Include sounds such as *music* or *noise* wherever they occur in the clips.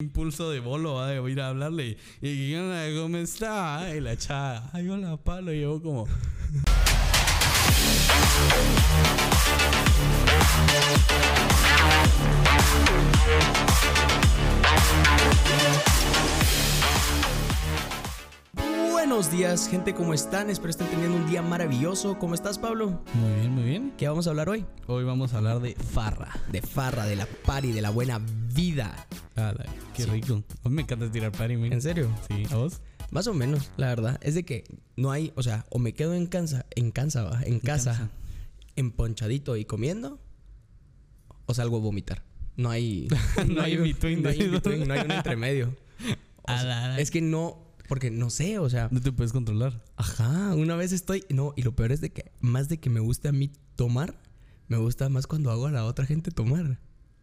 impulso de bolo, de ir a hablarle. Y, y ¿cómo está? Y la chava, ay, hola, palo. Y yo como... Buenos días, gente, ¿cómo están? Espero estén teniendo un día maravilloso. ¿Cómo estás, Pablo? Muy bien, muy bien. ¿Qué vamos a hablar hoy? Hoy vamos a hablar de farra. De farra, de la party, de la buena vida. Ala, qué rico. A mí me encanta tirar party, man. ¿En serio? Sí, ¿a vos? Más o menos, la verdad. Es de que no hay, o sea, o me quedo en casa, en casa, va, en casa, casa. emponchadito y comiendo, o salgo a vomitar. No hay, *laughs* No hay between, no un *laughs* entremedio. O sea, Ala, ala. es que no, porque no sé, o sea, No te puedes controlar. Ajá, una vez estoy. No, y lo peor es de que más de que me guste a mí tomar, me gusta más cuando hago a la otra gente tomar.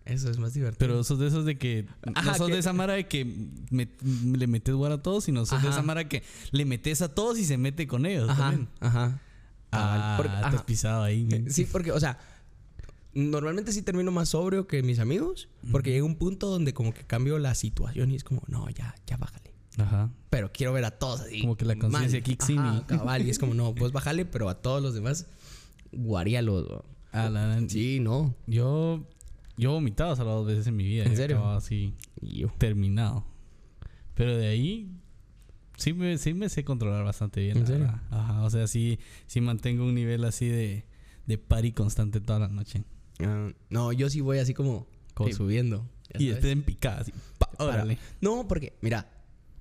Eso es más divertido. Pero sos de esos de que. Ajá, no sos que- de esa mara de que me- le metes guara a todos, sino sos de Ajá. esa mara que le metes a todos y se mete con ellos ajá, también. ajá. Ah, Porque- te has ajá. pisado ahí. Sí, porque, o sea, normalmente sí termino más sobrio que mis amigos, porque llega un punto donde como que cambio la situación y es como, no, ya, ya bájale. Ajá. Pero quiero ver a todos así. Como que la conciencia y- cabal, y es como, no, *laughs* pues bájale, pero a todos los demás, guaríalos. bro. Ah, la- la- Sí, no. Yo. Yo he vomitado solo dos veces en mi vida. ¿En y he serio? acabado así, yo. terminado. Pero de ahí. Sí me, sí me sé controlar bastante bien. Ajá. O sea, sí, sí mantengo un nivel así de, de party constante toda la noche. Ah, no, yo sí voy así como, como Sí. subiendo. Y esté en picada así. pa, Para- órale. No, porque, mira,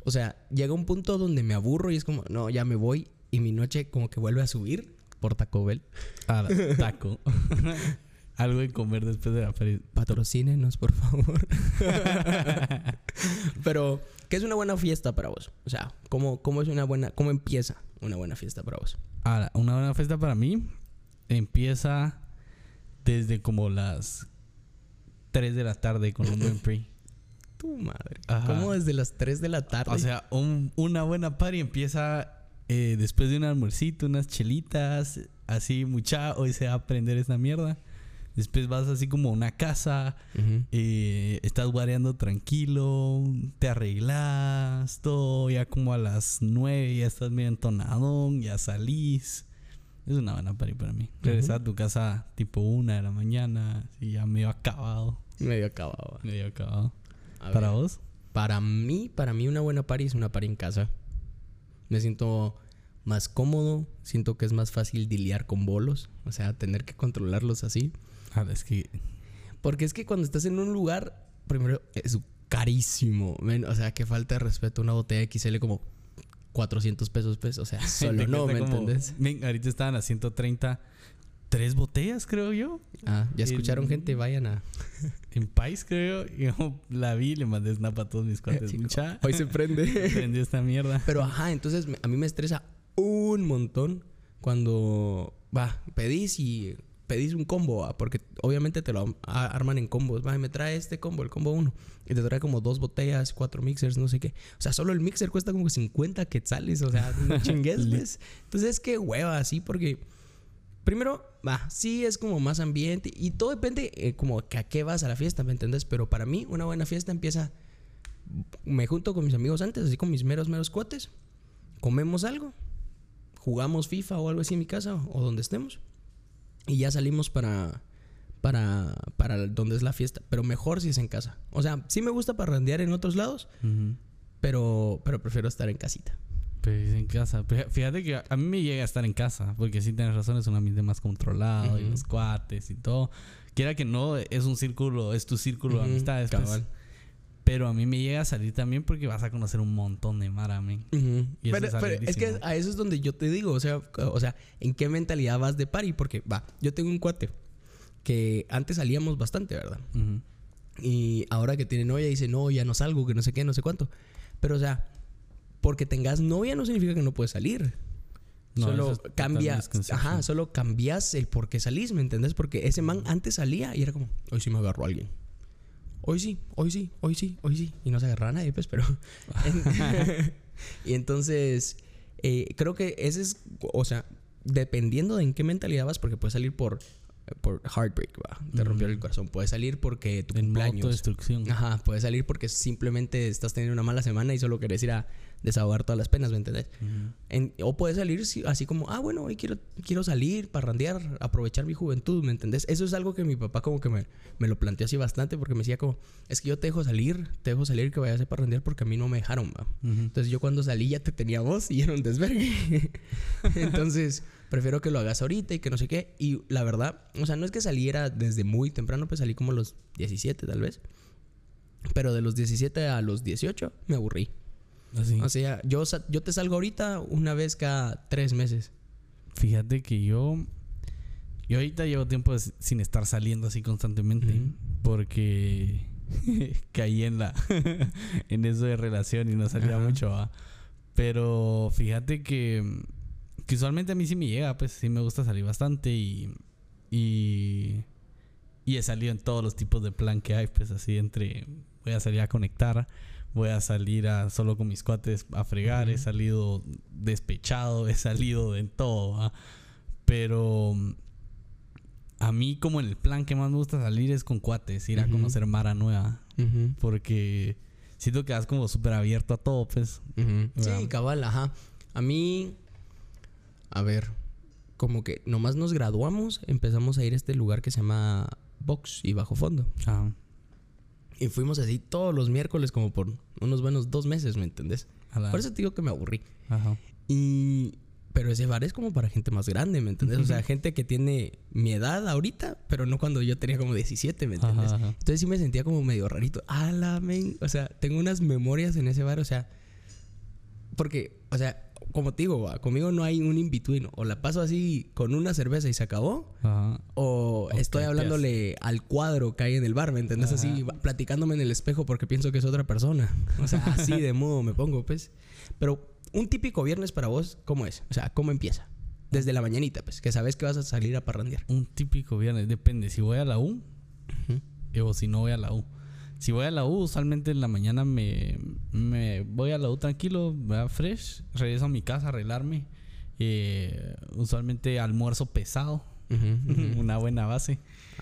o sea, llega un punto donde me aburro y es como, no, ya me voy y mi noche como que vuelve a subir por Taco Bell. Ah, *laughs* taco. *laughs* Algo de comer después de la feria. Patrocínenos, por favor. *laughs* Pero, ¿qué es una buena fiesta para vos? O sea, ¿cómo, cómo es una buena, cómo empieza una buena fiesta para vos? Ahora, una buena fiesta para mí empieza desde como las 3 de la tarde con un buen pre. Tu madre. Ajá. ¿Cómo desde las 3 de la tarde? O sea, un- una buena party empieza eh, después de un almuercito, unas chelitas, así mucha, hoy se va a aprender esta mierda. Después vas así como a una casa, eh, estás guareando tranquilo, te arreglas, todo, ya como a las 9 ya estás medio entonadón, ya salís. Es una buena party para mí. Regresar a tu casa tipo una de la mañana, y ya medio acabado, Medio acabado. medio acabado. A ¿Para ver. vos? Para mí, para mí una buena party es una party en casa. Me siento más cómodo, siento que es más fácil lidiar con bolos, o sea, tener que controlarlos así. Ah, es que Porque es que cuando estás en un lugar, primero es carísimo, o sea, que falta de respeto una botella XL como 400 pesos, pues, o sea, *laughs* solo no, ¿me como- entendés? Ahorita estaban a 130. Tres botellas, creo yo. Ah, ya escucharon gente, vayan a... *laughs* En Pais, creo. Y yo la vi le mandé snap a todos mis cuates. Sí, Mucha. Hoy se prende. *laughs* Prendió esta mierda. Pero ajá, entonces a mí me estresa un montón cuando va, pedís y pedís un combo, ¿va? porque obviamente te lo arman en combos. Va, me trae este combo, el combo uno, y te trae como dos botellas, cuatro mixers, no sé qué. O sea, solo el mixer cuesta como 50 quetzales, o sea, *laughs* no chingues, pues. Entonces es que hueva, así, porque primero, va, sí es como más ambiente y todo depende eh, como que a qué vas a la fiesta, ¿me entendés? Pero para mí, una buena fiesta empieza me junto con mis amigos antes, así con mis meros, meros cuates. Comemos algo. Jugamos FIFA o algo así en mi casa o donde estemos. Y ya salimos para, para, para donde es la fiesta. Pero mejor si es en casa. O sea, sí me gusta parrandear en otros lados, pero, pero prefiero estar en casita. Pero es en casa. Fíjate que a mí me llega a estar en casa. Porque sí tienes razón, es un ambiente más controlado. Y Ujú. los cuates y todo. Quiera que no, es un círculo, es tu círculo de Ujú, amistades. pues. Pero a mí me llega a salir también porque vas a conocer un montón de mara, men. Ujú. Y eso Pero, es pero es que a eso es donde yo te digo, o sea, o sea, ¿en qué mentalidad vas de party? Porque, va, yo tengo un cuate que antes salíamos bastante, ¿verdad? Y ahora que tiene novia dice, no, ya no salgo, que no sé qué, no sé cuánto. Pero, o sea, porque tengas novia no significa que no puedes salir. No, solo es total cambia, misconception. ajá, solo cambias el por qué salís, ¿me entendés? Porque ese man antes salía y era como, hoy sí me agarró a alguien. Hoy sí, hoy sí, hoy sí, hoy sí. Y no se agarraba a nadie, pues, pero... *laughs* *laughs* y entonces, eh, creo que ese es, o sea, dependiendo de en qué mentalidad vas, porque puedes salir por por heartbreak, va. Te rompió el corazón. Puedes salir porque tu En cumpleaños. autodestrucción. Ajá, puedes salir porque simplemente estás teniendo una mala semana y solo querés ir a desahogar todas las penas, ¿me entendés? En- o puedes salir así como, ah, bueno, hoy quiero, quiero salir, parrandear, aprovechar mi juventud, ¿me entendés? Eso es algo que mi papá como que me, me lo planteó así bastante porque me decía como, es que yo te dejo salir, te dejo salir que vayas a parrandear porque a mí no me dejaron, va. Entonces yo cuando salí ya te tenía vos y era un desvergue. *laughs* Entonces prefiero que lo hagas ahorita y que no sé qué. Y la verdad, o sea, no es que saliera desde muy temprano, pues salí como a los 17 tal vez. Pero de los 17 a los 18 me aburrí. Así. O sea, yo, te salgo ahorita una vez cada tres meses. Fíjate que yo. Yo ahorita llevo tiempo sin estar saliendo así constantemente. Porque *laughs* caí en la. *laughs* en eso de relación y no salía Ajá. mucho, ¿va? Pero fíjate que. Que usualmente a mí sí me llega, pues sí me gusta salir bastante y. Y. Y he salido en todos los tipos de plan que hay, pues así entre. Voy a salir a conectar, voy a salir a solo con mis cuates a fregar, he salido despechado, he salido en todo, ¿va? Pero. A mí, como en el plan que más me gusta salir es con cuates, ir a conocer Mara Nueva. Porque siento que vas como súper abierto a todo, pues. Sí, cabal, ajá. A mí, a ver, como que nomás nos graduamos, empezamos a ir a este lugar que se llama Box y Bajo Fondo. Ajá. Y fuimos así todos los miércoles como por unos buenos dos meses, ¿me entendés? La- Por eso te digo que me aburrí. Ajá. Y... Pero ese bar es como para gente más grande, ¿me entendés? O sea, gente que tiene mi edad ahorita, pero no cuando yo tenía como 17, ¿me entendés? Ajá, ajá. Entonces sí me sentía como medio rarito. ¡Ah, la men! O sea, tengo unas memorias en ese bar, o sea... Porque, o sea, como te digo, va, conmigo no hay un in-between. O la paso así con una cerveza y se acabó. Ajá. O estoy hablándole al cuadro que hay en el bar, ¿me entendés? Así, Ajá. platicándome en el espejo porque pienso que es otra persona. O sea, así de modo me pongo, pues. Pero un típico viernes para vos, ¿cómo es? O sea, ¿cómo empieza? Desde la mañanita, pues, que sabes que vas a salir a parrandear. Un típico viernes, depende. Si voy a la U o si no voy a la U. Si voy a la U, usualmente en la mañana me, me voy a la U tranquilo, ¿verdad? fresh, regreso a mi casa a arreglarme. Eh, usualmente almuerzo pesado, *laughs* una buena base.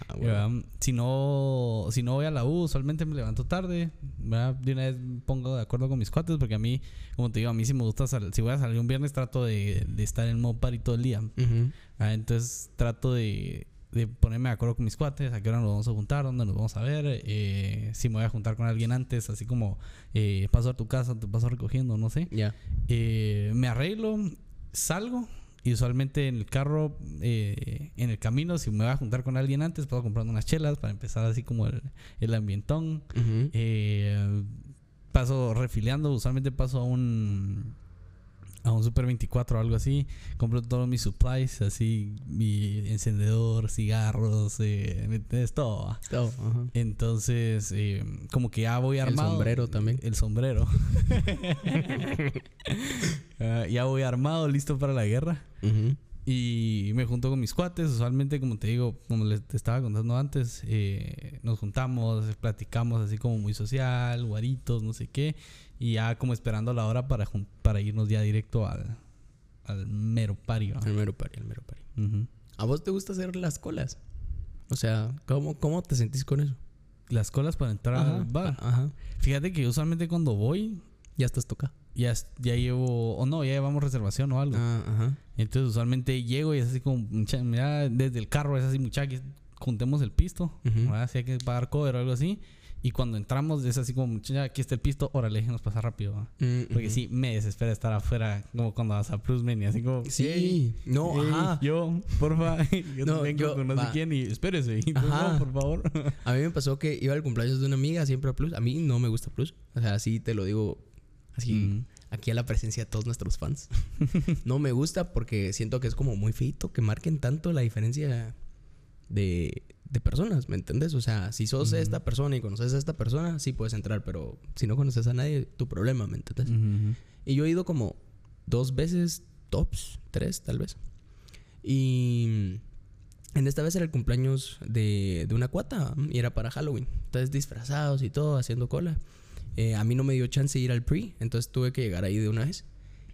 Ah. Si no, si no voy a la U, usualmente me levanto tarde, ¿verdad? De una vez pongo de acuerdo con mis cuates, porque a mí, como te digo, a mí sí me gusta salir. Si voy a salir un viernes, trato de, de estar en modo party todo el día. Ah, entonces trato de, de ponerme de acuerdo con mis cuates, a qué hora nos vamos a juntar, dónde nos vamos a ver, eh, si me voy a juntar con alguien antes, así como eh, paso a tu casa, te paso recogiendo, no sé. Ya. Eh, me arreglo, salgo y usualmente en el carro, eh, en el camino, si me voy a juntar con alguien antes, puedo comprar unas chelas para empezar así como el, el ambientón. Eh, paso refileando, usualmente paso a un a un Super 24 o algo así, compro todos mis supplies, así mi encendedor, cigarros, eh, ¿me entiendes? todo. ¿va? Todo, ajá. Entonces, eh, como que ya voy El armado. sombrero también. El sombrero. *laughs* Ah, ya voy armado, listo para la guerra. Ujú. Y me junto con mis cuates. Usualmente, como te digo, como les te estaba contando antes, eh, nos juntamos, platicamos así como muy social, guaritos, no sé qué. Y ya como esperando la hora para, para irnos ya directo al, al mero pario. El mero pari, el mero pari. Ujú. ¿A vos te gusta hacer las colas? O sea, ¿cómo, cómo te sentís con eso? Las colas para entrar al bar. Ajá. Fíjate que usualmente cuando voy, Ya estás tocado. ya, ya llevo, o no, ya llevamos reservación o algo. Ah, ajá. Entonces usualmente llego y es así como, mira, desde el carro es así, muchachos, juntemos el pisto. ¿verdad? Si hay que pagar cover o algo así. Y cuando entramos es así como, muchacha, aquí está el pisto, órale, déjenos pasar rápido. ¿va? Mm, Porque sí, me desespera estar afuera, como cuando vas a Plusmen y así como, Sí. "Ey, no, ajá. yo, porfa, *laughs* yo No, vengo yo- con no sé quién y espérese, *laughs* y Ajá. no, por favor. A mí me pasó que iba al cumpleaños de una amiga siempre a Plus. A mí no me gusta Plus. O sea, así te lo digo. Así, Mm. aquí a la presencia de todos nuestros fans. *laughs* no me gusta porque siento que es como muy feito que marquen tanto la diferencia de, de personas, ¿me entiendes? O sea, si sos Ujú. esta persona y conoces a esta persona, sí puedes entrar, pero si no conoces a nadie, tu problema, ¿me entiendes? Ujú. Y yo he ido como dos veces, tops, tres tal vez. Y en esta vez era el cumpleaños de, de una cuata y era para Halloween. Entonces disfrazados y todo, haciendo cola. Eh, a mí no me dio chance de ir al pre, entonces tuve que llegar ahí de una vez.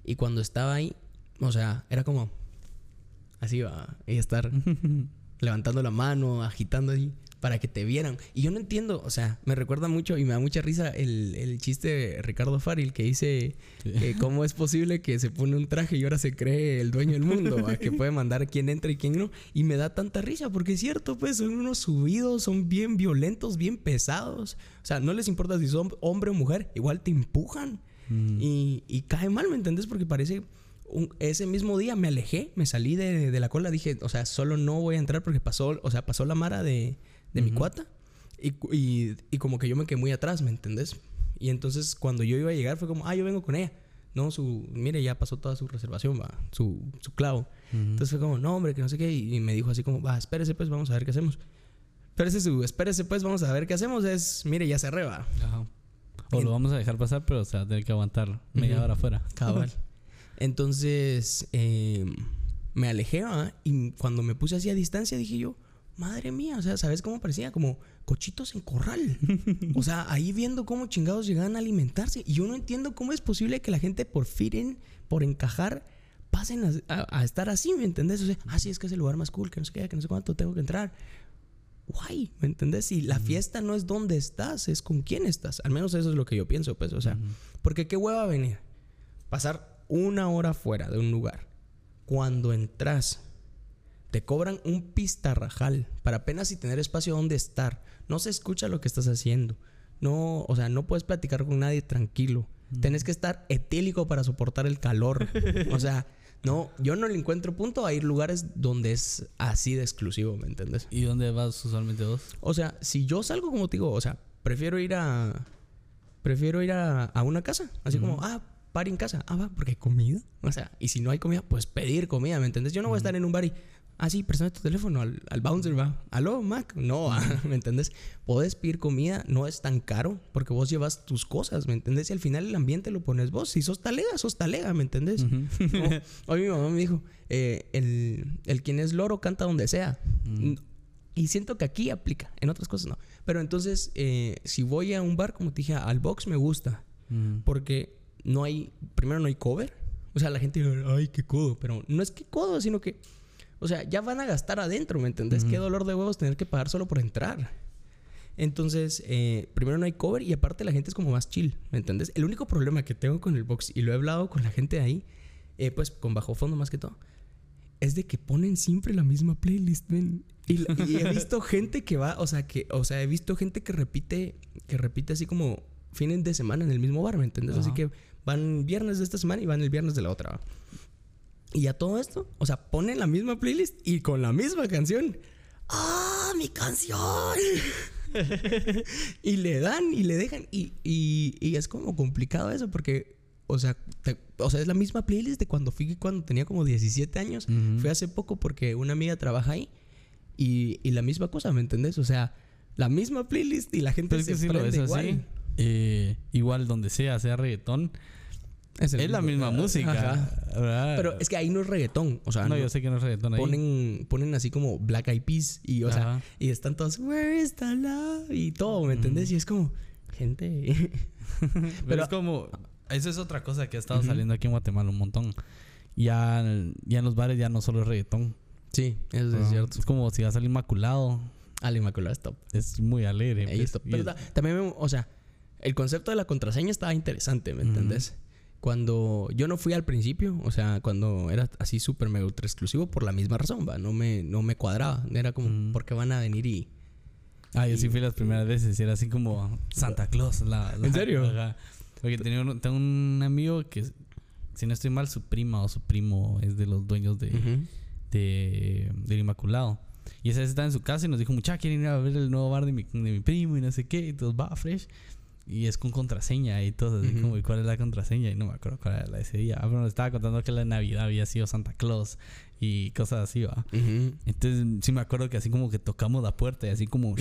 Y cuando estaba ahí, o sea, era como así va, y estar *laughs* levantando la mano, agitando así, para que te vieran. Y yo no entiendo, o sea, me recuerda mucho y me da mucha risa el, el chiste de Ricardo Faril que dice que *laughs* cómo es posible que se pone un traje y ahora se cree el dueño del mundo, ¿va? que puede mandar quién entra y quién no. Y me da tanta risa porque es cierto, pues son unos subidos, son bien violentos, bien pesados. O sea, no les importa si son hombre o mujer, igual te empujan. Mm. Y, y cae mal, ¿me entendés? Porque parece... un- ese mismo día me alejé, me salí de, de la cola, dije, o sea, solo no voy a entrar porque pasó, o sea, pasó la mara de, de mi cuata y, y, y como que yo me quedé muy atrás, ¿me entendés? Y entonces cuando yo iba a llegar fue como, ah, yo vengo con ella. No, su, mire, ya pasó toda su reservación, va, su, su clavo. Entonces fue como, no, hombre, que no sé qué. Y, y me dijo así como, va, espérese pues, vamos a ver qué hacemos. Espérese, su, espérese pues, vamos a ver qué hacemos. Es, mire, ya va. Ajá. O lo vamos a dejar pasar, pero o sea, tener que aguantar media Ujú. hora afuera. Cabal. *laughs* Entonces eh, me alejé y cuando me puse así a distancia dije yo, madre mía, o sea, ¿sabes cómo parecía? Como cochitos en corral. *laughs* o sea, ahí viendo cómo chingados llegaban a alimentarse. Y yo no entiendo cómo es posible que la gente por firen, por encajar, pasen a, a- a estar así, ¿me entendés? O sea, ah, sí, es que es el lugar más cool, que no sé qué, que no sé cuánto, tengo que entrar. Guay, ¿me entendés? Y la fiesta no es dónde estás, es con quién estás. Al menos eso es lo que yo pienso, pues, o sea, porque qué hueva venir. Pasar una hora fuera de un lugar. Cuando entras, te cobran un pistarrajal para apenas si tener espacio donde estar. No se escucha lo que estás haciendo. No, o sea, no puedes platicar con nadie tranquilo. Tenés que estar etílico para soportar el calor. o sea, *laughs* no, yo no le encuentro punto a ir lugares donde es así de exclusivo, ¿me entiendes? ¿Y dónde vas usualmente vos? O sea, si yo salgo como te digo, o sea, prefiero ir a. Prefiero ir a, a una casa. Así como, ah, party en casa. Ah, va, porque hay comida. O sea, y si no hay comida, pues pedir comida, ¿me entiendes? Yo no voy a estar en un bar y. Ah, sí, préstame tu teléfono al, al bouncer, va. Aló, Mac. No, *laughs* ¿me entiendes? Podés pedir comida, no es tan caro, porque vos llevas tus cosas, ¿me entiendes? Y al final el ambiente lo pones vos. Si sos talega, sos talega, ¿me entiendes? No, Hoy mi mamá me dijo, eh, el, el quien es loro canta donde sea. Mm. Y siento que aquí aplica, en otras cosas no. Pero entonces, eh, si voy a un bar, como te dije, al box me gusta. Ujú. Porque no hay, primero no hay cover. O sea, la gente dice, ay, qué codo. Pero no es que codo, sino que, o sea, ya van a gastar adentro, ¿me entendés? Qué dolor de huevos tener que pagar solo por entrar. Entonces, eh, primero no hay cover y aparte la gente es como más chill, ¿me entendés? El único problema que tengo con el box, y lo he hablado con la gente de ahí, eh, pues con bajo fondo más que todo, es de que ponen siempre la misma playlist, ven. Y, y he visto *laughs* gente que va, o sea, que, o sea, he visto gente que repite, que repite así como fines de semana en el mismo bar, ¿me entiendes? Así Ajá. que van viernes de esta semana y van el viernes de la otra. Y a todo esto, o sea, ponen la misma playlist y con la misma canción. ¡Ah, mi canción! *laughs* y le dan y le dejan. Y, y- y es como complicado eso porque, o sea, te- o sea, es la misma playlist de cuando fui cuando tenía como 17 años. Ujú. Fui hace poco porque una amiga trabaja ahí y, y la misma cosa, ¿me entendés? O sea, la misma playlist y la gente Pero es se que si lo ves prende así, igual. Eh, igual donde sea, sea reggaetón, Es, es la misma música. Pero es que ahí no es reggaetón. O sea, no, no- yo sé que no es reggaetón ahí. ponen, ponen así como Black Eyed Peas y, o sea, y están todos, Where is the love? Y todo, ¿me entendés? Y es como, gente. *laughs* Pero, Pero- es como. Eso es otra cosa que ha estado Ujú. saliendo aquí en Guatemala un montón. Ya, ya en los bares ya no solo es reggaetón. sí, eso Ah, es cierto. Es como si va a salir Inmaculado. Al Inmaculada Stop. Es muy alegre. Ahí pues, Pero es- ta- también, o sea, el concepto de la contraseña estaba interesante, ¿me Ujú. entendés? Cuando yo no fui al principio, o sea, cuando era así súper mega ultra exclusivo, por la misma razón, va, no me, no me cuadraba. Era como, Ujú. ¿por qué van a venir y.? Ah, yo sí fui las primeras veces y era así como Santa Claus. La, la- ¿En serio? ajá. Porque tenía un- tengo un amigo que, si no estoy mal, su prima o su primo es de los dueños de, Ujú. de, del Inmaculado. Y esa vez estaba en su casa y nos dijo, mucha, quieren ir a ver el nuevo bar de mi, de mi primo y no sé qué. Y todos, va, fresh. Y es con contraseña y todo. Así como, ¿y cuál es la contraseña? Y no me acuerdo cuál era la de ese día. Ah, pero estaba contando que la Navidad había sido Santa Claus y cosas así, va. Entonces, sí me acuerdo que así como que tocamos la puerta y así como...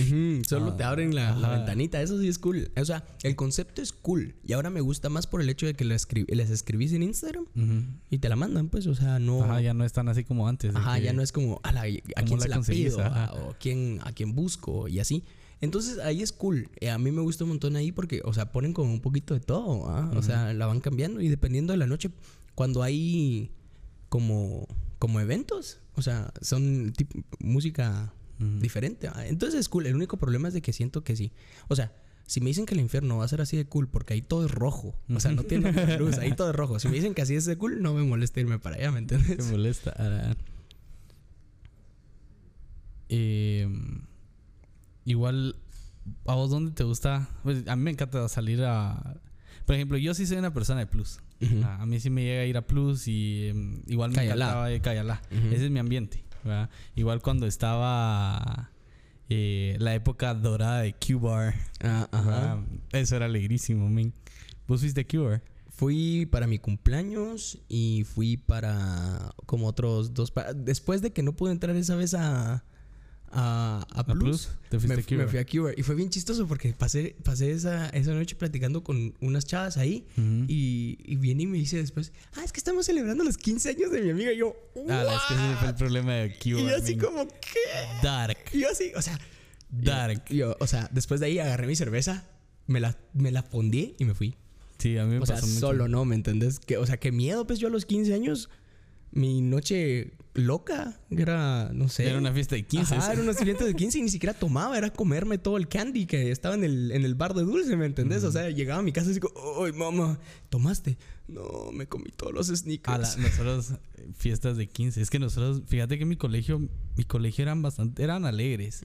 Solo Ah, te abren la, la ventanita. Eso sí es cool. O sea, el concepto es cool. Y ahora me gusta más por el hecho de que lo escri- les escribís en Instagram y te la mandan, pues. O sea, no. Ajá, ya no es tan así como antes. Ajá, ya no es como, "Ala, ¿a ¿Cómo quién la se la pido? Ah, O quién, a quién busco y así. Entonces ahí es cool. Eh, a mí me gusta un montón ahí porque, o sea, ponen como un poquito de todo. ¿ah? O sea, la van cambiando y dependiendo de la noche, cuando hay como como eventos. O sea, son tipo, música diferente. Ah, Entonces es cool. El único problema es de que siento que sí. O sea, si me dicen que el infierno va a ser así de cool porque ahí todo es rojo. O sea, no tiene luz, ahí todo es rojo. Si me dicen que así es de cool, no me molesta irme para allá, ¿me Te entiendes? molesta. Ara. Eh, igual, ¿a vos dónde te gusta? Pues, a mí me encanta salir a... Por ejemplo, yo sí soy una persona de plus. A a mí sí me llega a ir a Plus y em, igual me Cayalá. encantaba de Cayalá. Ese es mi ambiente. ¿verdad? Igual cuando estaba eh, la época dorada de Q-Bar. Ah, ajá. Eso era alegrísimo, men. ¿Vos fuiste Q-Bar? Fui para mi cumpleaños y fui para como otros dos. Después de que no pude entrar esa vez a, a, a ¿A Plus, ¿Te fuiste me, a me fui a Cure. Y fue bien chistoso porque pasé, pasé esa, esa noche platicando con unas chavas ahí. Y, y viene y me dice después, ah, es que estamos celebrando los 15 años de mi amiga. Y yo, Ah, es que ese fue el problema de Q-Bar. Y yo así como, ¿qué? Dark. Y yo así, o sea, Dark. yo, yo, o sea, después de ahí agarré mi cerveza, me la, me la fondí y me fui. Sí, a mí me O sea, pasó mucho. solo no, ¿me entendés? Que, o sea, qué miedo, pues yo a los 15 años, mi noche loca era, no sé. Era una fiesta de 15. Ajá, era una fiesta de 15 y ni siquiera tomaba, era comerme todo el candy que estaba en el, en el bar de dulce, ¿me entendés? O sea, llegaba a mi casa y digo, ¡ay, mamá! ¿Tomaste? No, me comí todos los A sneakers. la- nosotros eh, fiestas de 15. Es que nosotros, fíjate que mi colegio, mi colegio eran bastante, eran alegres.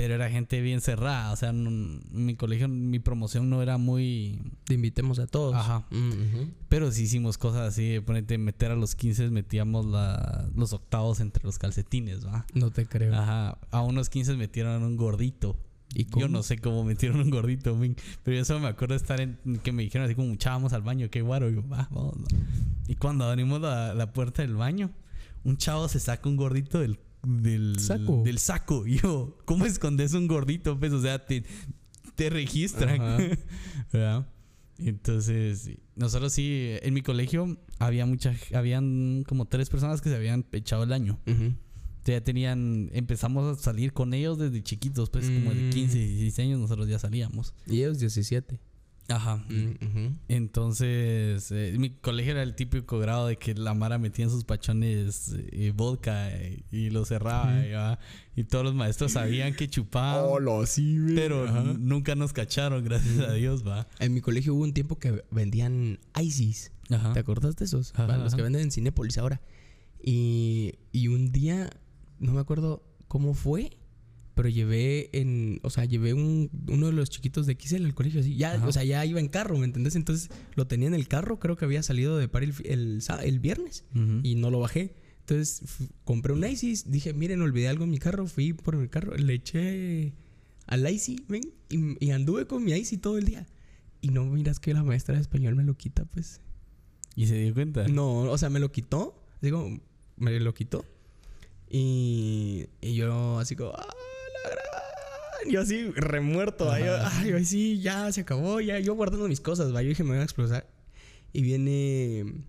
Pero era gente bien cerrada. O sea, no- mi colegio, mi promoción no era muy. Te invitemos a todos. Ajá. Mm. Pero sí hicimos cosas así, de ponerte meter a los 15, metíamos la- los octavos entre los calcetines, ¿va? No te creo. Ajá. A unos 15 metieron un gordito. ¿Y Yo no sé cómo metieron un gordito. Pero yo solo me acuerdo de estar en... Que me dijeron así como, vamos al baño, qué guaro. Y yo, va, vamos. va". Y cuando abrimos la, la puerta del baño, un chavo se saca un gordito del... Del Saco. Del saco. *laughs* Yo, ¿cómo escondes un gordito? Pues, o sea, te, te registran. *laughs* Entonces, nosotros sí, en mi colegio había mucha... Habían como tres personas que se habían echado el año. Sea, ya tenían, empezamos a salir con ellos desde chiquitos, pues como de Mm. 15, 16 años nosotros ya salíamos. Y ellos 17. Ajá. Mm. Entonces, eh, mi colegio era el típico grado de que la Mara metía en sus pachones eh, vodka eh, y lo cerraba. Ah, y todos los maestros sabían que chupaban, *laughs* sí, güey. pero Ajá. nunca nos cacharon, gracias a Dios, va. En mi colegio hubo un tiempo que vendían ICES. Ajá. ¿Te acuerdas de esos? Ajá, los que venden en Cinépolis ahora. Y, y un día, no me acuerdo cómo fue, pero llevé en, o sea, llevé un, uno de los chiquitos de XL al colegio así. Ya, Ajá. o sea, ya iba en carro, ¿me entendés? Entonces lo tenía en el carro, creo que había salido de par el, el, el viernes Ujú. y no lo bajé. Entonces compré un ICES, dije, miren, olvidé algo en mi carro, fui por el carro, le eché al ICES, ven, y, y anduve con mi ICES todo el día. Y no miras que la maestra de español me lo quita, pues. Y se dio cuenta. No, o sea, me lo quitó. Digo, me lo quitó. Y, y yo así como, ¡ah! Yo así, remuerto. Ay, ay, sí, ya se acabó. Ya, yo guardando mis cosas, va. Yo dije, me voy a explotar. Y viene,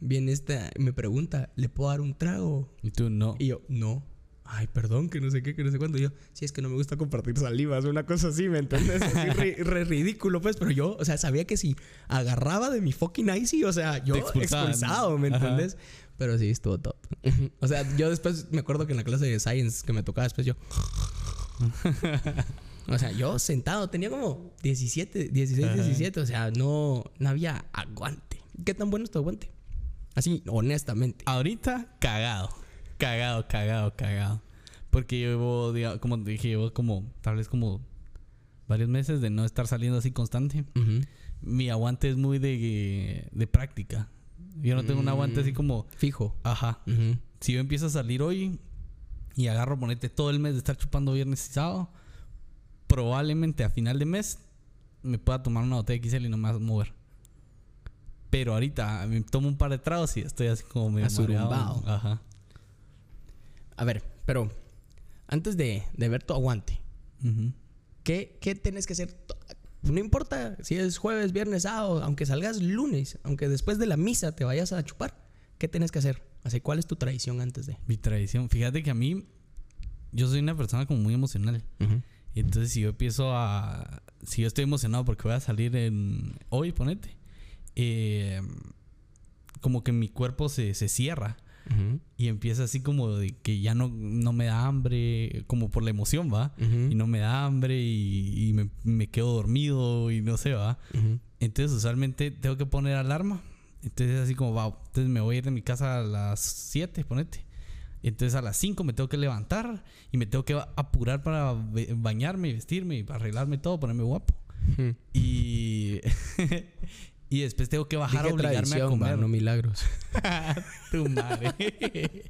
viene esta, me pregunta, ¿le puedo dar un trago? Y tú no. Y yo, no. Ay, perdón, que no sé qué, que no sé cuándo. Y yo, sí, es que no me gusta compartir salivas, una cosa así, ¿me entiendes? Así *laughs* re, re ridículo, pues. Pero yo, o sea, sabía que si agarraba de mi fucking icy, o sea, yo expulsado, ¿me entiendes? Pero sí, estuvo top. *laughs* o sea, yo después me acuerdo que en la clase de Science que me tocaba después yo... *laughs* o sea, yo sentado, tenía como 17, 16, Ajá. 17. O sea, no, no había aguante. ¿Qué tan bueno es tu aguante? Así, honestamente. Ahorita, cagado. Cagado, cagado, cagado. Porque llevo, diga- como dije, llevo como, tal vez como varios meses de no estar saliendo así constante. Ujú. Mi aguante es muy de, de práctica. Yo no tengo un aguante así Mm. como, Fijo. ajá. Ujú. Si yo empiezo a salir hoy y agarro, ponete todo el mes de estar chupando viernes y sábado, probablemente a final de mes me pueda tomar una botella de XL y no me vas a mover. Pero ahorita me tomo un par de tragos y estoy así como medio mareado. Ajá. A ver, pero antes de, de ver tu aguante. ¿qué, qué tienes que hacer? No importa si es jueves, viernes, sábado, aunque salgas lunes, aunque después de la misa te vayas a chupar, ¿qué tienes que hacer? Así, ¿cuál es tu tradición antes de? Mi tradición. Fíjate que a mí, yo soy una persona como muy emocional. Y entonces si yo empiezo a... Si yo estoy emocionado porque voy a salir en... Hoy, ponete. eh, como que mi cuerpo se, se cierra y empieza así como de que ya no, no me da hambre, como por la emoción, ¿va? Y no me da hambre y, y me, me quedo dormido y no sé, ¿va? Entonces usualmente tengo que poner alarma. Entonces así como, va, entonces me voy a ir de mi casa a las 7, ponete. Entonces a las 5 me tengo que levantar y me tengo que apurar para bañarme y vestirme arreglarme todo, ponerme guapo. Y, *laughs* y después tengo que bajar a obligarme a comer. no milagros. *laughs* tu madre. *laughs*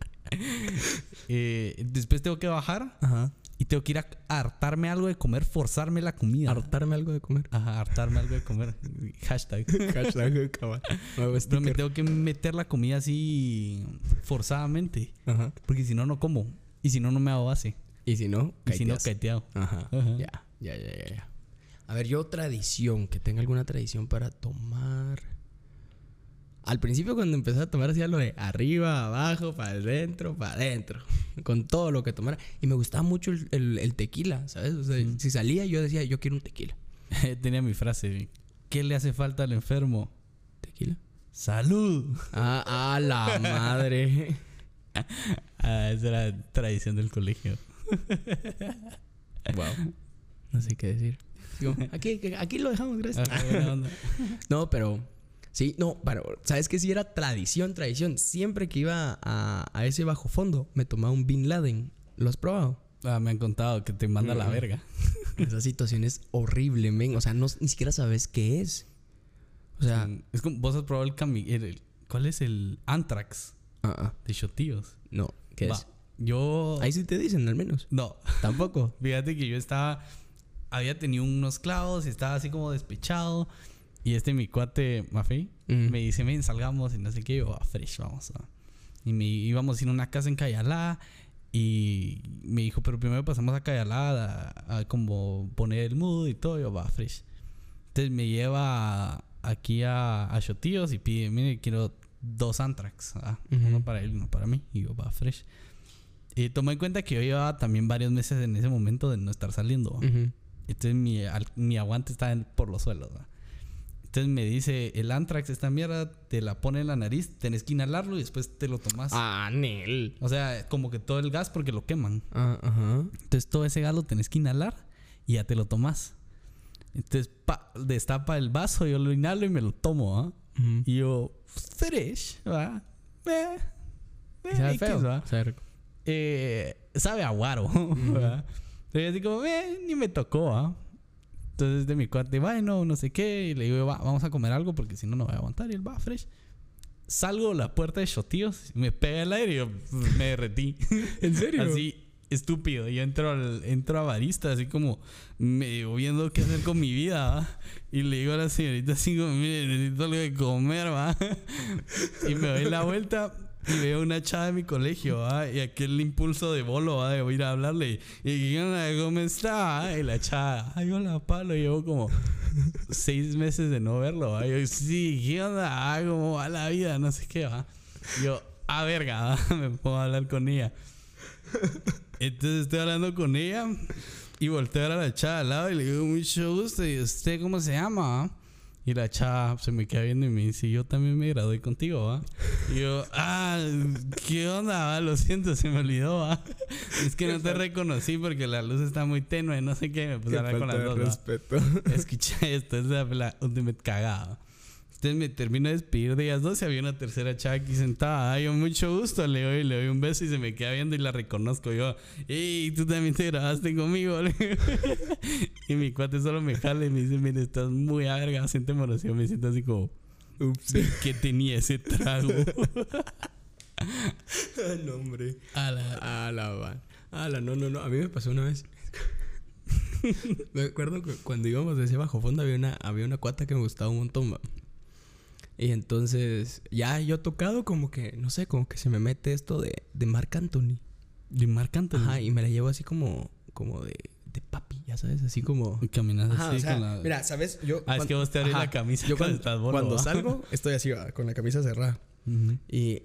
Eh, después tengo que bajar Ajá. Y tengo que ir a hartarme algo de comer, forzarme la comida. Hartarme algo de comer. Ajá, hartarme algo de comer. *laughs* Hashtag. *laughs* Hashtag cabal. Nuevo Pero me tengo que meter la comida así forzadamente. Ajá. Porque si no, no como. Y si no, no me hago base. Y si no, Y si no, caiteas. caeteado. Ajá. Ajá. Ya, ya, ya, ya. A ver, yo tradición, que tenga alguna tradición para tomar. Al principio cuando empecé a tomar hacía lo de arriba, abajo, para adentro, para adentro. *laughs* Con todo lo que tomara. Y me gustaba mucho el, el- el tequila, ¿sabes? O sea, si salía yo decía, yo quiero un tequila. *laughs* Tenía mi frase. ¿Qué le hace falta al enfermo? ¿Tequila? ¡Salud! Ah, a la madre. *laughs* Ah, esa era tradición del colegio. wow. No sé qué decir. Aquí, aquí lo dejamos, gracias. Onda. No, pero sí, no, pero sabes que sí era tradición, tradición. Siempre que iba a, a ese bajo fondo, me tomaba un Bin Laden. ¿Lo has probado? Ah, me han contado que te manda la verga. *laughs* Esa situación es horrible, men. O sea, no, ni siquiera sabes qué es. O sea, Sí. es como vos has probado el, cami el- ¿Cuál es el Antrax ah, ah, de shotíos? no, ¿qué Va, es? Yo. Ahí sí te dicen, al menos. No. Tampoco. *laughs* Fíjate que yo estaba. Había tenido unos clavos y estaba así como despechado. Y este, mi cuate Mafei, Mm. me dice: Ven, salgamos y no sé qué. Y yo, "Ah, fresh, vamos. a-". Y me íbamos a ir a una casa en Cayalá. Y me dijo: Pero primero pasamos a Cayalá a, a como poner el mood y todo. Y yo, va, fresh. Entonces me lleva aquí a, a Shotíos y pide: Mire, quiero dos Antrax. ah, Ujú. Uno para él, uno para mí. Y yo, va, fresh. Y tomé en cuenta que yo llevaba también varios meses en ese momento de no estar saliendo. ¿va? Ujú. Entonces mi, al- mi aguante está en- por los suelos. ¿va? Entonces me dice, el Antrax, esta mierda, te la pone en la nariz, tenés que inhalarlo y después te lo tomas. Ah, Nel. O sea, como que todo el gas porque lo queman. Ah, ajá. Entonces todo ese gas lo tenés que inhalar y ya te lo tomas. Entonces pa, destapa el vaso, yo lo inhalo y me lo tomo. ¿ah? Ujú. Y yo, fresh, ¿va? Eh, eh, ¿Sabe X, feo? ¿va? Sabe rico. eh, sabe a guaro. *laughs* ¿verdad? Entonces así como, eh, ni me tocó, ¿ah? Entonces de mi cuate, bueno, no sé qué. Y le digo, va, vamos a comer algo porque si no, no voy a aguantar. Y él va, fresh. Salgo de la puerta de Shotíos, me pega el aire y yo pf, me derretí. *laughs* ¿En serio? Así, estúpido. Yo entro, al, entro a barista, así como medio viendo qué hacer con mi vida, ¿va? Y le digo a la señorita así como, mire, necesito algo de comer, ¿va? *laughs* Y me doy la vuelta y veo una chava de mi colegio, ¿va? Y aquel impulso de bolo, ¿va? De ir a hablarle. Y. ¿Cómo está? Y la chava, ay, hola, palo. Llevo como seis meses de no verlo, ¿va? Y yo, sí, ¿qué onda? Ah, ¿Cómo va la vida? No sé qué, ¿va? Yo, ah, verga, ¿va? *laughs* Me a hablar con ella. Entonces estoy hablando con ella y volteo a la chava al lado y le digo, mucho gusto. ¿Y usted cómo se llama? va?" Y la chava se me queda viendo y me dice, yo también me gradué contigo, ¿va? Y yo, ah, ¿qué onda? va? Lo siento, se me olvidó, ¿va? Es que no te reconocí porque la luz está muy tenue, no sé qué, me puse a hablar con las dos, ¿va? respeto. Escucha esto, esa fue la ultimate cagada. Entonces me termino de despedir de ellas dos y había una tercera chava aquí sentada. Ay, yo mucho gusto, le doy, le doy un beso y se me queda viendo y la reconozco. Yo, ¡Ey, tú también te grabaste conmigo! *laughs* y mi cuate solo me jala y me dice, mire, estás muy a verga, siente emoción. Me siento así como, Ups. ¿qué tenía ese trago? *laughs* no, hombre. a la... A la. A la, no, no, no. A mí me pasó una vez. *laughs* me acuerdo que cuando íbamos de ese bajo fondo había una, había una cuata que me gustaba un montón. va. Y entonces, ya yo tocado como que, no sé, como que se me mete esto de, de Marc Anthony. De Marc Anthony. Ajá, y me la llevo así como, como de, de papi, ya sabes, así como... Y caminas Ajá, así o sea, con la... Mira, ¿sabes? Yo... Ah, es que vos te abrís la camisa Yo cuando cuando, estás bolo, cuando salgo, *laughs* estoy así, va, con la camisa cerrada. Ujú. Y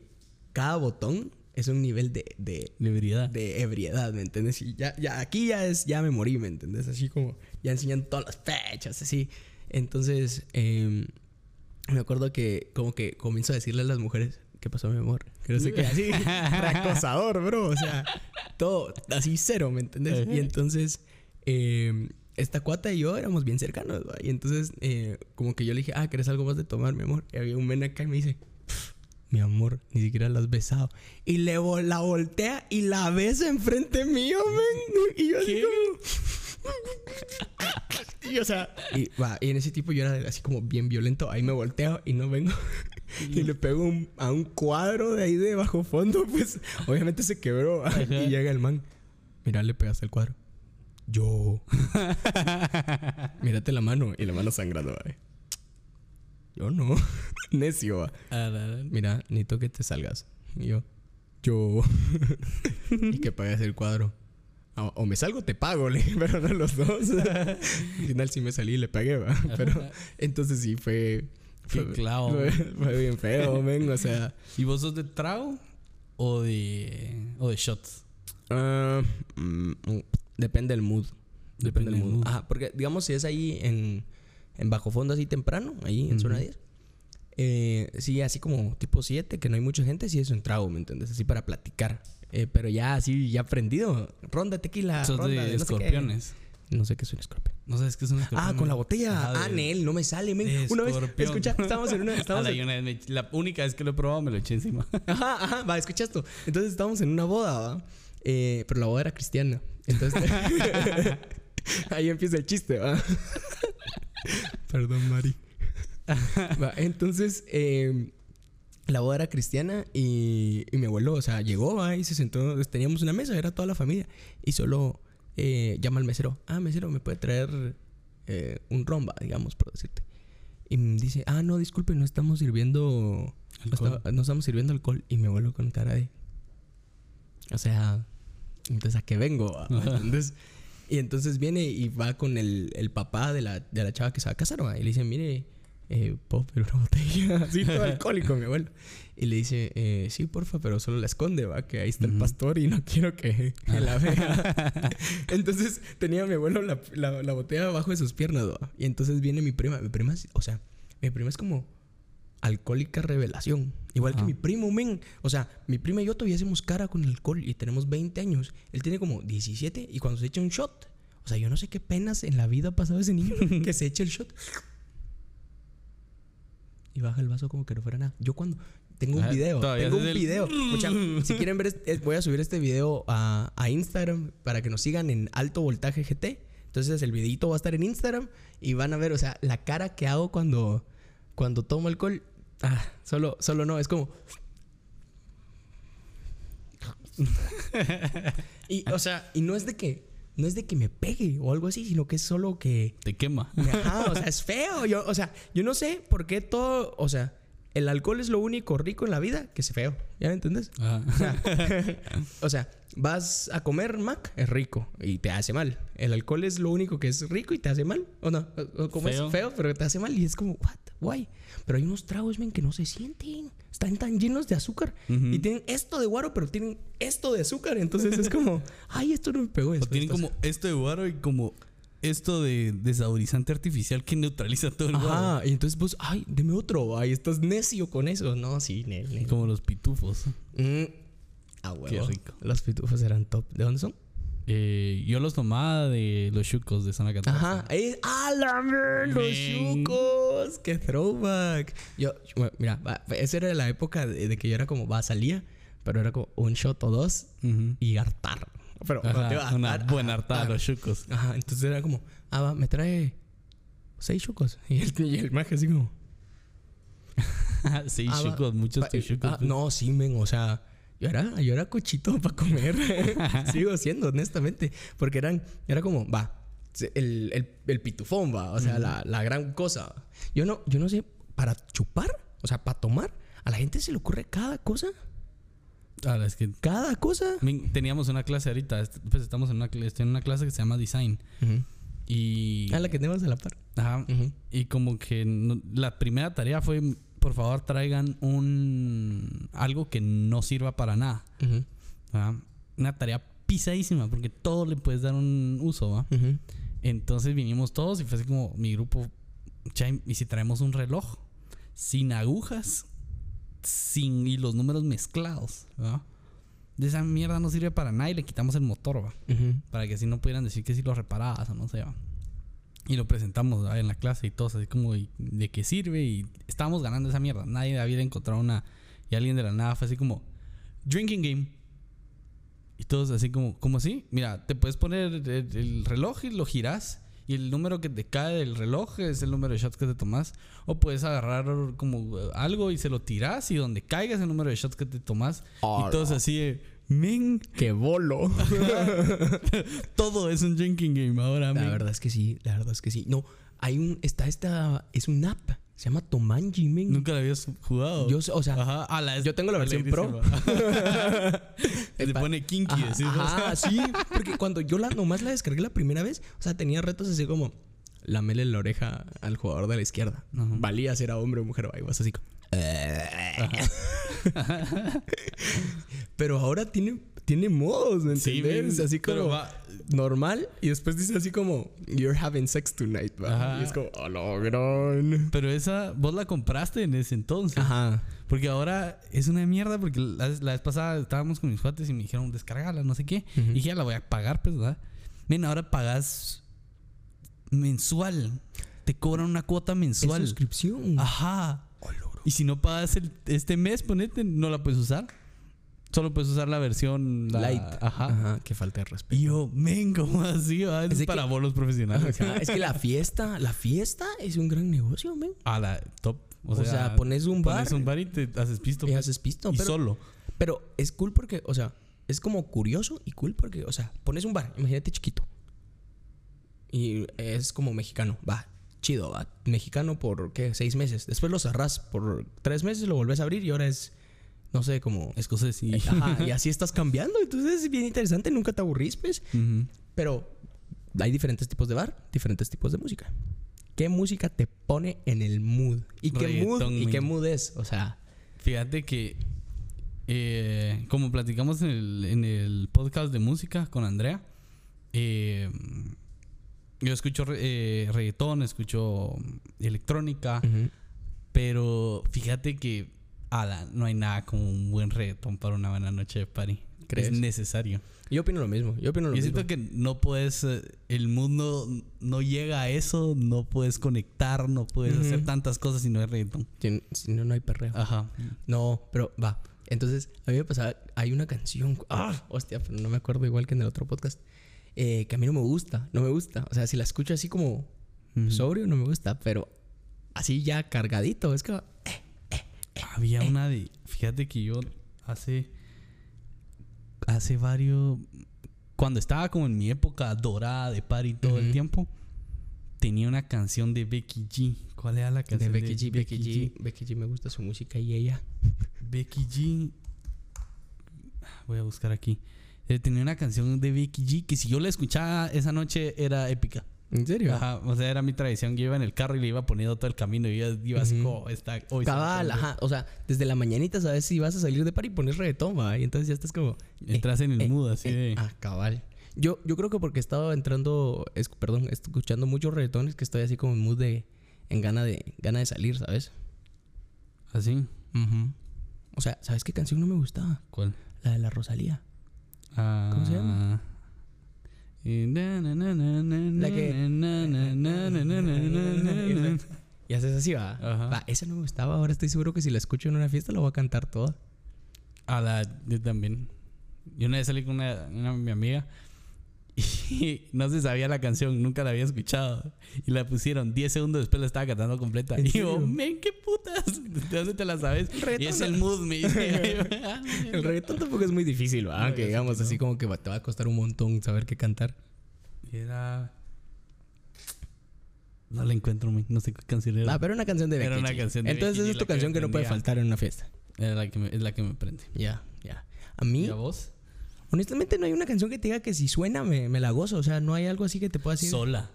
cada botón es un nivel de, de, De ebriedad. de ebriedad, ¿me entiendes? Y ya, ya, aquí ya es, ya me morí, ¿me entiendes? Así como, ya enseñan todas las fechas, así. Entonces, em, me acuerdo que como que comienzo a decirle a las mujeres, ¿qué pasó, mi amor? que no sé qué, *laughs* así, *laughs* reacosador, bro, o sea, todo así cero, ¿me entendés? Y entonces, eh, esta cuata y yo éramos bien cercanos, ¿va? y entonces, eh, como que yo le dije, ah, ¿querés algo más de tomar, mi amor? Y había un men acá y me dice, mi amor, ni siquiera la has besado. Y le la voltea y la besa enfrente mío, men. Y yo así como... y o sea, y, va, y en ese tipo yo era así como bien violento. Ahí me volteo y no vengo. y le pego a un cuadro de ahí de bajo fondo. Pues obviamente se quebró. y llega el man. Mira, le pegaste el cuadro. Yo. *laughs* Mírate la mano. Y la mano sangrando, ¿vale? Yo no. *laughs* Necio. Mira, necesito que te salgas. Y yo. Yo. *laughs* y que pagues el cuadro. O, me salgo, te pago, le *laughs* pero no los dos. Al final sí me salí y le pagué, ¿va? Pero entonces sí fue. Fue, clavo. Fue, bien feo, *laughs* men, o sea. ¿Y vos sos de trago o de. o de shots? Uh, depende del mood. Depende, del mood. Ajá, porque digamos si es ahí en en bajo fondo así temprano, ahí en zona 10. Eh, sí, así como tipo 7, que no hay mucha gente, sí es un trago, ¿me entiendes? Así para platicar. Eh, pero ya así, ya aprendido. Ronda tequila. ronda, de, escorpiones. No sé qué es un escorpión. No sabes qué es un escorpión. Ah, con la botella. ah, Nel, no me sale, men. Una vez, escucha, estábamos en una. *laughs* Estábamos en... La única vez que lo he probado me lo eché encima. *laughs* Ajá, ajá, va, escucha esto. Entonces estábamos en una boda, ¿va? Eh, pero la boda era cristiana. Entonces. *laughs* ahí empieza el chiste, ¿va? Perdón, Mari. entonces, em, la boda era cristiana y, mi abuelo, o sea, llegó y se sentó. Teníamos una mesa, era toda la familia. Y solo eh, llama al mesero. Ah, mesero, ¿me puede traer eh, un romba, digamos, por decirte? Y me dice, ah, no, disculpe, no estamos sirviendo. No, estamos sirviendo alcohol. Y mi abuelo con cara de. O sea, entonces a qué vengo. *laughs* Entonces. Y entonces viene y va con el, el papá de la, de la chava que se va a casar, Y le dice, mire, eh, ¿puedo pedir una botella? *laughs* Así todo *laughs* alcohólico, mi abuelo. Y le dice, eh, sí, porfa, pero solo la esconde, va, que ahí está el pastor y no quiero que, la vea. *laughs* entonces tenía mi abuelo la, la, la, botella abajo de sus piernas, ¿va? Y entonces viene mi prima. Mi prima, o sea, mi prima es como alcohólica revelación. Igual que mi primo, men. O sea, mi prima y yo todavía hacemos cara con el alcohol y tenemos 20 años. Él tiene como 17 y cuando se echa un shot, o sea, yo no sé qué penas en la vida ha pasado ese niño que se echa el shot y baja el vaso como que no fuera nada. Yo cuando tengo un video, tengo un video. *laughs* si quieren ver, voy a subir este video a, a, Instagram para que nos sigan en Alto Voltaje GT. Entonces el videito va a estar en Instagram y van a ver, o sea, la cara que hago cuando cuando tomo alcohol, ah, solo, solo no, es como. *laughs* y, o sea, y no es de que. No es de que me pegue o algo así, sino que es solo que. Te quema. Ajá, o sea, es feo. Yo, o sea, yo no sé por qué todo. O sea, el alcohol es lo único rico en la vida que es feo. ¿Ya me entiendes? *laughs* O sea, vas a comer Mac, es rico y te hace mal. El alcohol es lo único que es rico y te hace mal. ¿O no? como es feo, pero te hace mal y es como, what? Guay. Pero hay unos tragos, ven, que no se sienten. Están tan llenos de azúcar. Y tienen esto de guaro, pero tienen esto de azúcar. Entonces es como, *laughs* ay, esto no me pegó. O tienen como esto de guaro y como esto de desaborizante artificial que neutraliza todo el Ah, y entonces pues, ay, deme otro. Ay, estás necio con eso. No, sí, Como los pitufos. Mm. Ah, Qué rico. Los pitufos eran top. ¿De dónde son? Eh, yo los tomaba de los chucos de Zona 14. Ajá. Eh, Los chucos. Qué throwback. Yo, mira, esa era la época de, que yo era como, va, salía, pero era como un shot o dos y hartar. Pero una buena hartada los chucos. Ajá. Entonces era como, ah, va, me trae seis chucos. Y el, y el maje así como. *laughs* seis ah, chucos, muchos ah, chucos. no, sí, men, o sea yo era, yo era cochito para comer. *laughs* Sigo siendo, honestamente. Porque eran, era como, va, el, el, pitufón, va. O sea, la, la, gran cosa. Yo no, yo no sé, para chupar, o sea, para tomar, a la gente se le ocurre cada cosa. Ah, es que cada cosa. Teníamos una clase ahorita, pues estamos en una, estoy en una clase que se llama Design. Y. Ah, la que tenemos a la par. Ajá. Y como que la primera tarea fue por favor traigan un algo que no sirva para nada. Una tarea pisadísima porque todo le puedes dar un uso, ¿va? Entonces vinimos todos y fue así como mi grupo, ¿y si traemos un reloj sin agujas? sin y los números mezclados, ¿verdad? De esa mierda no sirve para nada y le quitamos el motor, ¿va? Para que así no pudieran decir que si lo reparabas o no sé, ¿va? Y lo presentamos en la clase y todos así como ¿y de qué sirve y estábamos ganando esa mierda. Nadie había encontrado una y alguien de la nada fue así como drinking game. Y todos así como, ¿cómo así? Mira, te puedes poner el, el reloj y lo giras. Y el número que te cae del reloj es el número de shots que te tomas. O puedes agarrar como algo y se lo tiras. Y donde caiga es el número de shots que te tomas. Ah, y todos así men, ¡Qué bolo! *laughs* todo es un drinking game ahora, La verdad es que sí, la verdad es que sí. No, hay un, está esta, es un app, se llama Tomanji, men. Nunca la habías jugado. Yo o sea, Ajá, a la yo tengo la versión pro. *laughs* Se pone kinky. Ajá, ¿no? ajá, sí, porque cuando yo la, nomás la descargué la primera vez, o sea, tenía retos así como lamele la oreja al jugador de la izquierda. Ajá. Valía si era hombre o mujer, ahí vas así como... *laughs* Pero ahora tiene, tiene modos, ¿me Sí, entiendes? men, así pero como va- normal y después dice así como You're having sex tonight, ¿va? Y es como, oh, no, gran". Pero esa, vos la compraste en ese entonces. Ajá. Porque ahora es una mierda. Porque la, la vez pasada estábamos con mis cuates y me dijeron, descargala, no sé qué. Y dije, ya la voy a pagar, pues, ¿verdad? Ven, ahora pagas mensual. Te cobran una cuota Es mensual. suscripción. Ajá. Oh. Y si no pagas el- este mes, ponete, no la puedes usar. Solo puedes usar la versión la- Light. Ajá. Ajá. Qué falta de respeto. Y yo, men, ¿cómo así? va? Es, para que- bolos profesionales. Ajá, Es que la fiesta, la fiesta es un gran negocio, men. A la top. O, O sea, pones un bar Pones un bar y te haces pisto. y pues. haces pisto. y pero, solo. pero es cool porque, o sea, es como curioso y cool porque, o sea, pones un bar, imagínate chiquito. Y es como mexicano, va, chido, va. Mexicano por, ¿qué? Seis meses. Después lo cerrás por tres meses, lo volvés a abrir y ahora es, no sé, como... Escocés y... Ajá, y *laughs* así estás cambiando. Entonces es bien interesante, nunca te aburrís, pues. Pero hay diferentes tipos de bar, diferentes tipos de música. ¿Qué música te pone en el mood? ¿Y qué mood? ¿Y qué mood es? O sea, Fíjate que, eh, como platicamos en el, en el podcast de música con Andrea, eh, yo escucho eh, reggaetón, escucho electrónica, pero fíjate que ala, no hay nada como un buen reggaetón para una buena noche de party. ¿Crees? Es necesario. yo opino lo mismo. Yo opino lo Yo mismo. siento que no puedes, eh, el mundo no llega a eso, no puedes conectar, no puedes hacer tantas cosas si no es reggaetón. Si, si no, no hay perreo. Ajá. No, pero va. Entonces, a mí me pasaba, hay una canción, ah, hostia, pero no me acuerdo igual que en el otro podcast, eh, que a mí no me gusta, no me gusta. O sea, si la escucho así como sobrio, no me gusta, pero así ya cargadito, es que... eh, Había una de. Fíjate que yo hace. Hace varios. Cuando estaba como en mi época dorada de party todo el tiempo. Tenía una canción de Becky G. ¿Cuál era la de canción Becky G, Becky G, Becky G me gusta su música y ella. Becky G. Voy a buscar aquí. Eh, tenía una canción de Becky G que si yo la escuchaba esa noche era épica. ¿En serio? Ajá, o sea, era mi tradición. Yo iba en el carro y le iba poniendo todo el camino. Y iba, iba así como, está, hoy Cabal, me prende". ajá. O sea, desde la mañanita sabes si vas a salir de party y pones reggaetón, va. Y entonces ya estás como. eh, Entras en el eh, mood así eh, de. Ah, cabal. Yo, yo creo que porque estaba entrando, es- perdón, escuchando muchos reggaetones que estoy así como en mood de. En gana de, gana de salir, ¿sabes? Así. O sea, ¿sabes qué canción no me gustaba? ¿Cuál? La de la Rosalía. ¿Cómo se llama? La que- Y haces así, va. Ajá. Va, esa no me gustaba. Ahora estoy seguro que si la escucho en una fiesta la voy a cantar toda. A la yo también. Yo una vez salí con una, una- mi amiga y no se sabía la canción, nunca la había escuchado. Y la pusieron 10 segundos después la estaba cantando completa. ¿En Y yo, men, qué putas. *laughs* ¿De dónde te la sabes? Y es el mood, me dice. *laughs* El reggaetón tampoco es muy difícil, va. No, sé digamos que así como que te va a costar un montón saber qué cantar. Y era. No la encuentro, men. no sé qué canción era. Ah, pero una canción de Becky Era una canción de Entonces esa es tu que canción me que no puede faltar en una fiesta. Era la que me- es la que me prende. Ya, ya. A mí, ¿Y a vos? Honestamente, no hay una canción que te diga que si suena me, me la gozo. O sea, no hay algo así que te pueda decir. Sola.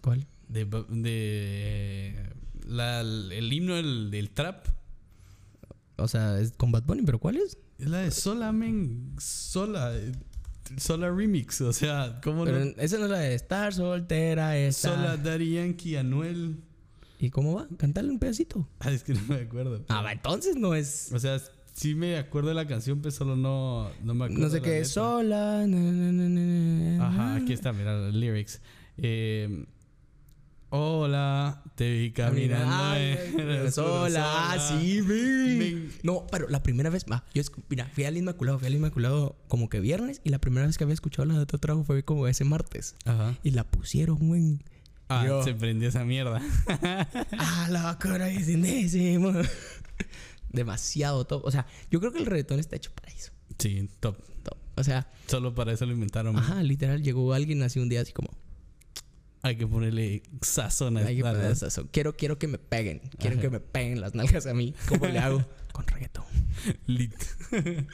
¿Cuál? De, de la, el himno del, del trap. O sea, es con Bad Bunny, pero ¿cuál es? Es la de Sola, men. Sola. Sola Remix. O sea, ¿cómo Pero no? esa no es la de estar soltera, esta. Sola, Daddy Yankee, Anuel. ¿Y cómo va? Cantale un pedacito. Ah, es que no me acuerdo. Ah, va, entonces no es. O sea, sí me acuerdo de la canción, pero solo no, no me acuerdo. No sé qué, sola. na, na, na, na, na. Ajá, aquí está, mira los lyrics. Eh, hola, te vi caminando. Ay, sola. Ah, sí, men. No, pero la primera vez, va, yo mira, fui al Inmaculado, fui al Inmaculado como que viernes y la primera vez que había escuchado la de otro trago fue como ese martes. Ajá. Y la pusieron, güey. Ah, Yo. se prendió esa mierda. *laughs* Ah, la cara es indécimo. *laughs* Demasiado top. O sea, yo creo que el reggaetón está hecho para eso. sí, top. Top. O sea, Solo para eso lo inventaron. man. ajá, literal, llegó alguien así un día así como, Hay que ponerle sazón a hay que estas, poner ¿no? eso. Quiero, quiero que me peguen. Quiero Ajá. que me peguen las nalgas a mí. ¿Cómo le hago? *laughs* Con reggaetón. Lit. *laughs*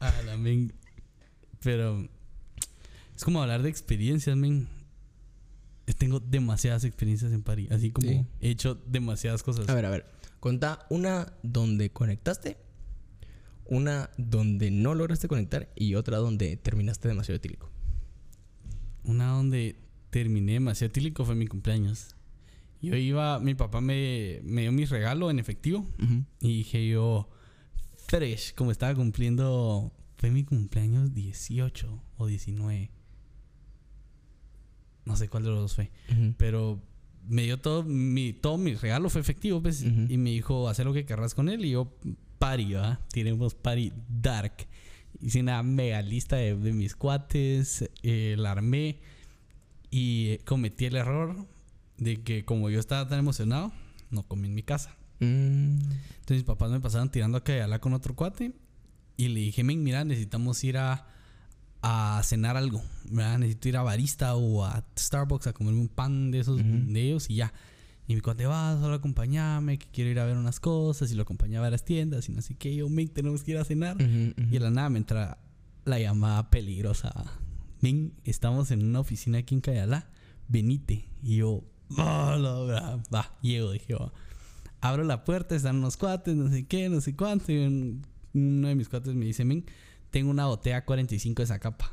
ah, la men. Pero es como hablar de experiencias, men. Tengo demasiadas experiencias en París. Así como Sí. he hecho demasiadas cosas. A ver, a ver. Contá una donde conectaste, una donde no lograste conectar y otra donde terminaste demasiado etílico. Una donde terminé demasiado tílico fue mi cumpleaños. Yo iba, mi papá me, me dio mi regalo en efectivo y dije yo, fresh, como estaba cumpliendo, fue mi cumpleaños 18 o 19. No sé cuál de los dos fue. Pero me dio todo mi, todo mi regalo fue efectivo, pues. Y me dijo, haz lo que querrás con él. Y yo, party, ¿verdad? Tenemos party dark. Hice una mega lista de, de mis cuates, eh, la armé. Y cometí el error de que como yo estaba tan emocionado, no comí en mi casa. Mm. Entonces mis papás me pasaron tirando a Cayala con otro cuate. Y le dije, mira, necesitamos ir a, a cenar algo. ¿verdad? Necesito ir a Barista o a Starbucks a comerme un pan de esos de ellos y ya. Y mi cuate va, solo acompáñame, que quiero ir a ver unas cosas. Y lo acompañaba a las tiendas y no sé qué. Yo, men, tenemos que ir a cenar. Y de la nada me entra la llamada peligrosa. Men, estamos en una oficina aquí en Cayala. Venite. Y yo, "Ah, la verdad". va, llego, dije, va. Abro la puerta, están unos cuates, no sé qué, no sé cuánto. Y un- uno de mis cuates me dice, men, tengo una botella 45 de esa capa.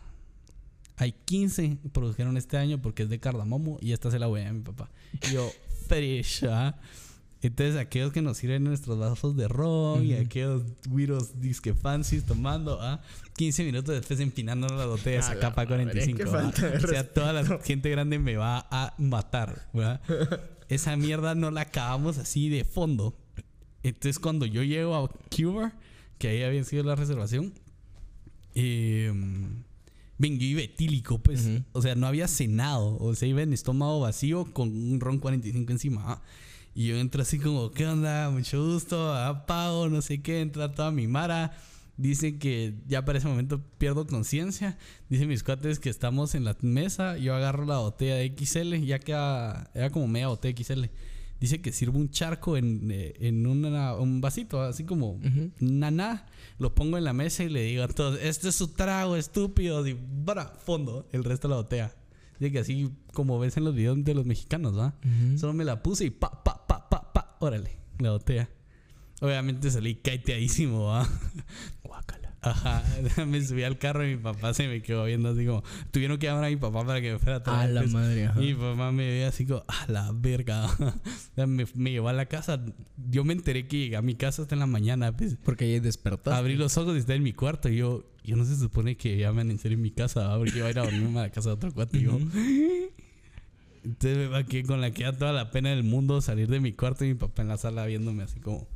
Hay 15 que produjeron este año porque es de cardamomo y esta se la voy a mi papá. Y yo, *laughs* fresh, ¿ah? Entonces, aquellos que nos sirven nuestros vasos de ron y aquellos güiros disque fancies tomando, ¿ah? 15 minutos después empinando la botella de A esa la capa madre, 45. qué ¿ah? O sea, toda la gente grande me va a matar, ¿verdad? *laughs* Esa mierda no la acabamos así de fondo. Entonces, cuando yo llego a Cuba, que ahí había sido la reservación, eh, ven, yo iba etílico, pues. O sea, no había cenado. O sea, iba en estómago vacío con un ron 45 encima. ah. Y yo entro así como, ¿qué onda? Mucho gusto, ah, pago, no sé qué. Entra toda mi mara. Dicen que ya para ese momento pierdo conciencia. Dicen mis cuates que estamos en la mesa. Yo agarro la botella de XL. Ya queda, era como media botella XL. Dice que sirvo un charco en, eh, en una- un vasito, así como Ujú. naná. Lo pongo en la mesa y le digo a todos, este es su trago, estúpido. Y para, fondo, el resto de la botella. Dice que así como ves en los videos de los mexicanos, ¿va? Ujú. Solo me la puse y pa, pa, pa, pa, pa, órale, la botella. Obviamente salí caiteadísimo, ¿va? Ajá, *laughs* me subí al carro y mi papá se me quedó viendo así como, tuvieron que llamar a mi papá para que me fuera a A la madre, ajá. Y mi papá me veía así como, a la verga. *laughs* Me, me llevó a la casa. Yo me enteré que llegué a mi casa hasta en la mañana. Pues, Porque ahí despertaste. abrí los ojos y estaba en mi cuarto. Y yo, yo no se supone que ya me amanecer en mi casa, ¿va? porque iba a ir a dormirme a la casa de otro cuate. Y yo, *laughs* entonces me va que con la que da toda la pena del mundo salir de mi cuarto y mi papá en la sala viéndome así como,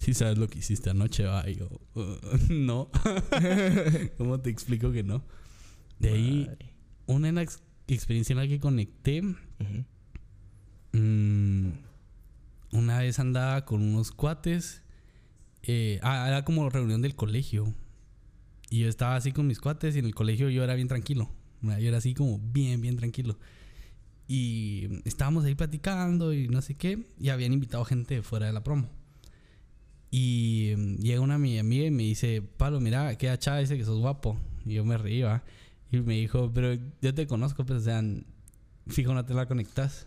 *laughs* sí sabes lo que hiciste anoche, va. Y yo, "Uh, *laughs* no. *laughs* ¿Cómo te explico que no? De ahí, Madre. una ex- experiencia en la que conecté. Mm, una vez andaba con unos cuates. eh, ah, era como reunión del colegio. Y yo estaba así con mis cuates y en el colegio yo era bien tranquilo. Yo era así como bien, bien tranquilo. Y estábamos ahí platicando y no sé qué. Y habían invitado gente fuera de la promo. Y mm, llega una mi amiga y me dice, Pablo, mira, queda chava, dice que sos guapo. Y yo me reía. Y me dijo, pero yo te conozco, pero o sea, fijo, no te la conectas.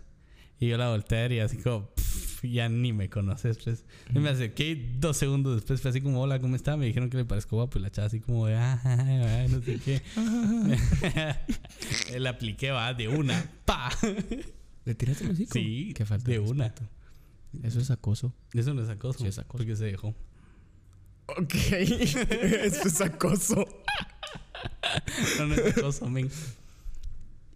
Y yo la volteé y así como, "Pff, ya ni me conoces, pues. Y me acerqué dos segundos después, fue así como, hola, ¿cómo está? Me dijeron que le parezco guapo y la chava así como, ah, ah, no sé qué. *laughs* *laughs* la apliqué, va, de una, pa. ¿Le tiraste el hocico? Sí, Qué falta de de una. respeto. Eso es acoso. Eso no es acoso. Sí, es acoso. Porque se dejó. Ok. *laughs* Eso es acoso. *laughs* No, no es acoso, men.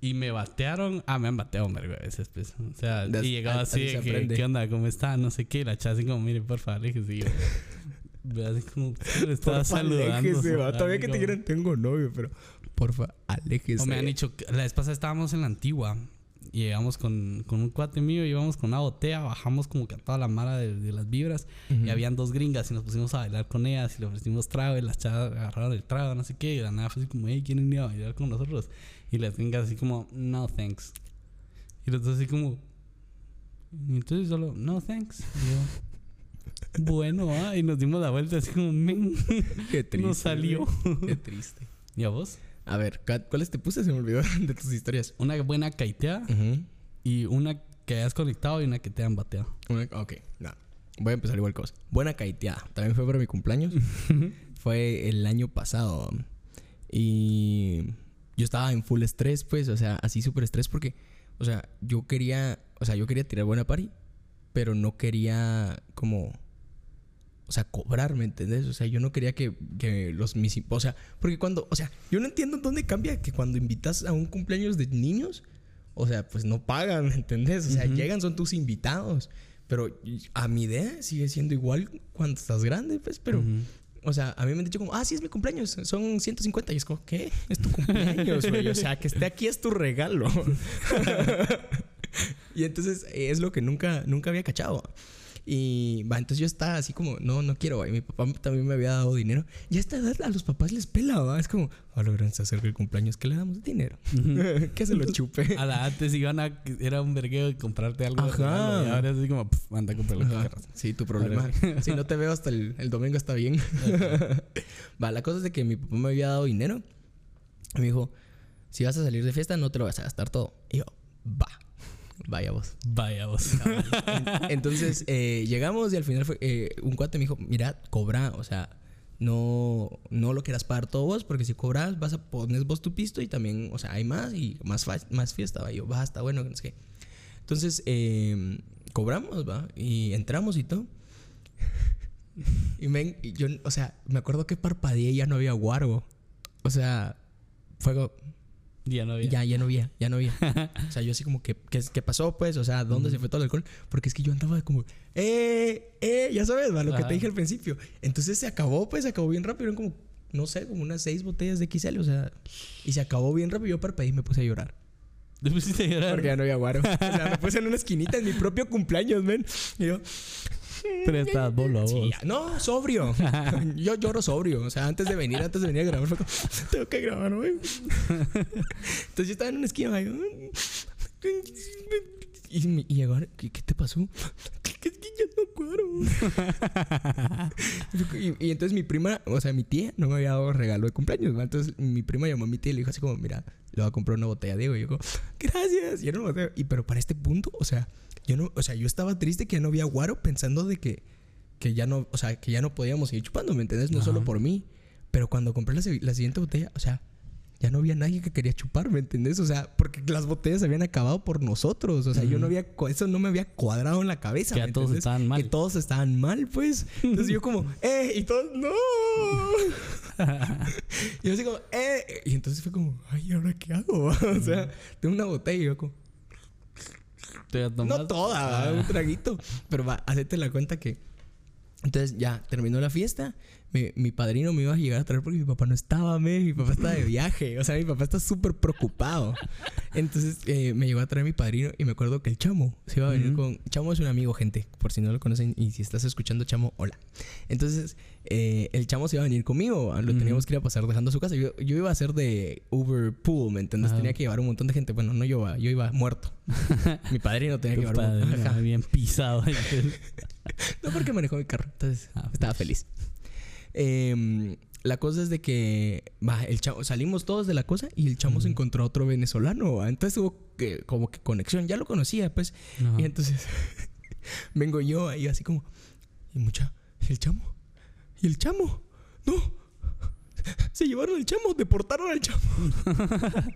Y me batearon. Ah, me han bateado un vergo de veces, pues. O sea, Das- y llegaba así de que. ¿qué onda? ¿Cómo está? No sé qué. Y la chava así como, mire, por favor, yo, ve así como, le estaba saludando. Aléjese, va. Todavía que te dijeran, tengo novio, pero porfa, aléjese. O me han dicho, la vez pasada estábamos en la antigua y llegamos con, con un cuate mío, íbamos con una botella, bajamos como que a toda la mara de, de las vibras Ujú. y habían dos gringas y nos pusimos a bailar con ellas y le ofrecimos trago y las chavas agarraron el trago, no sé qué, y la nada fue así como, hey, ¿quieren ir a bailar con nosotros? Y las gringas así como, no thanks. Y los dos así como, y entonces solo, no thanks. Y yo, *laughs* bueno, ah, y nos dimos la vuelta así como, men, Qué *laughs* triste. no salió. Qué triste. ¿Y a vos? A ver, ¿cuáles te puse? Se me olvidó *laughs* de tus historias. Una buena caiteada Ujú. y una que hayas conectado y una que te han bateado. Una- Ok, no. Voy a empezar igual cosa. Buena caiteada. También fue para mi cumpleaños. *laughs* fue el año pasado. Y yo estaba en full estrés, pues, o sea, así súper estrés porque, o sea, yo quería, o sea, yo quería tirar buena party, pero no quería como, o sea, cobrar, ¿me entendés? O sea, yo no quería que, que los mis, o sea, porque cuando, o sea, yo no entiendo dónde cambia que cuando invitas a un cumpleaños de niños, o sea, pues no pagan, ¿me entendés? O sea, Ujú. llegan, son tus invitados. Pero a mi idea sigue siendo igual cuando estás grande, pues, pero... Ujú. O sea, a mí me han dicho como, ah, sí, es mi cumpleaños, son 150. Y es como, ¿qué? Es tu cumpleaños, güey. O sea, que esté aquí es tu regalo. *laughs* y entonces es lo que nunca, nunca había cachado. Y va, entonces yo estaba así como, no, no quiero, güey. Mi papá también me había dado dinero. Y a esta edad a los papás les pela, ¿va? Es como, a lo gran se acerca el cumpleaños, ¿qué le damos dinero? *laughs* que se lo chupe. A la antes iban a... Era un vergueo de comprarte algo. Ajá. Y ahora es así como... pff, manda a comprarlo. que. Sí, tu problema. si no te veo hasta el, el domingo está bien. *laughs* Va, la cosa es de que mi papá me había dado dinero. Y me dijo, si vas a salir de fiesta, no te lo vas a gastar todo. Y yo, va. Vaya vos. Vaya vos. *laughs* En- Entonces eh, llegamos y al final fue, eh, un cuate me dijo, mira, cobra, o sea, no, no lo quieras pagar todo vos, porque si cobras vas a poner vos tu pisto y también, o sea, hay más y más, más fiesta, va. Y yo, va, está bueno, que no sé qué. Entonces, eh, cobramos, va, y entramos y todo. *laughs* y men, y yo, o sea, me acuerdo que parpadeé y ya no había guaro. O sea, fue como, ya no había. ya, ya no había, ya no había. *laughs* o sea, yo así como que, ¿qué, qué pasó, pues? O sea, ¿dónde se fue todo el alcohol? Porque es que yo andaba como, ¡eh! ¡eh! Ya sabes, va, lo que te dije al principio. Entonces se acabó, pues, se acabó bien rápido. Eran como, no sé, como unas seis botellas de XL, o sea, y se acabó bien rápido. Yo parpadeé y me puse a llorar. Te pusiste a llorar. Porque ya no había guaro. *laughs* O sea, me puse en una esquinita en mi propio cumpleaños, ven. Y yo, Pero sí, ya- no, sobrio. *laughs* Yo lloro sobrio. O sea, antes de venir, antes de venir a grabar, fue como, *laughs* tengo que grabar, güey. Entonces yo estaba en una esquina. Y, y llegó, ¿qué, qué te pasó? Que, que, que ya no cuero. *laughs* y, y entonces mi prima, o sea, mi tía, no me había dado regalo de cumpleaños. Entonces mi prima llamó a mi tía y le dijo así como, mira, le voy a comprar una botella de Diego. Y yo como, gracias. Y era una botella. Y pero para este punto, o sea, yo no, o sea, yo estaba triste que ya no había guaro pensando de que, que ya no, o sea, que ya no podíamos seguir chupando, ¿me entiendes? No Ajá. solo por mí. Pero cuando compré la, se- la siguiente botella, o sea, ya no había nadie que quería chupar, ¿me entendés? O sea, porque las botellas habían acabado por nosotros. O sea, yo no había, eso no me había cuadrado en la cabeza. Que ya ¿me todos entendés? estaban mal. Que todos estaban mal, pues. Entonces yo como, *laughs* ¡eh! Y todos, ¡no! y *laughs* yo así como, ¡eh! Y entonces fue como, ¡ay, ¿ahora qué hago? *laughs* o sea, tengo una botella y yo como, Te la tomas. no toda. Ah. un traguito. Pero va, hacete la cuenta que. Entonces ya terminó la fiesta. Mi, mi padrino me iba a llegar a traer porque mi papá no estaba, me. Mi papá estaba de viaje. O sea, mi papá está súper preocupado. Entonces eh, me llegó a traer mi padrino y me acuerdo que el chamo se iba a venir con. Chamo es un amigo, gente. Por si no lo conocen y si estás escuchando, chamo, hola. Entonces eh, el chamo se iba a venir conmigo. Lo Ujú. teníamos que ir a pasar dejando a su casa. Yo, yo iba a ser de Uber Pool, ¿me entiendes? Tenía que llevar un montón de gente. Bueno, no yo, yo iba muerto. *laughs* mi padrino tenía que llevar un padre, Ajá. bien pisado. *laughs* No, porque manejó mi carro. Entonces, Ah, estaba feliz. Em, la cosa es de que el chamo, salimos todos de la cosa y el chamo se encontró a otro venezolano. ¿va? Entonces hubo que, como que conexión. Ya lo conocía, pues. Y entonces *laughs* vengo yo ahí así como, y mucha, ¿y el chamo? ¿Y el chamo? No. *laughs* se llevaron al chamo, deportaron al chamo. *laughs*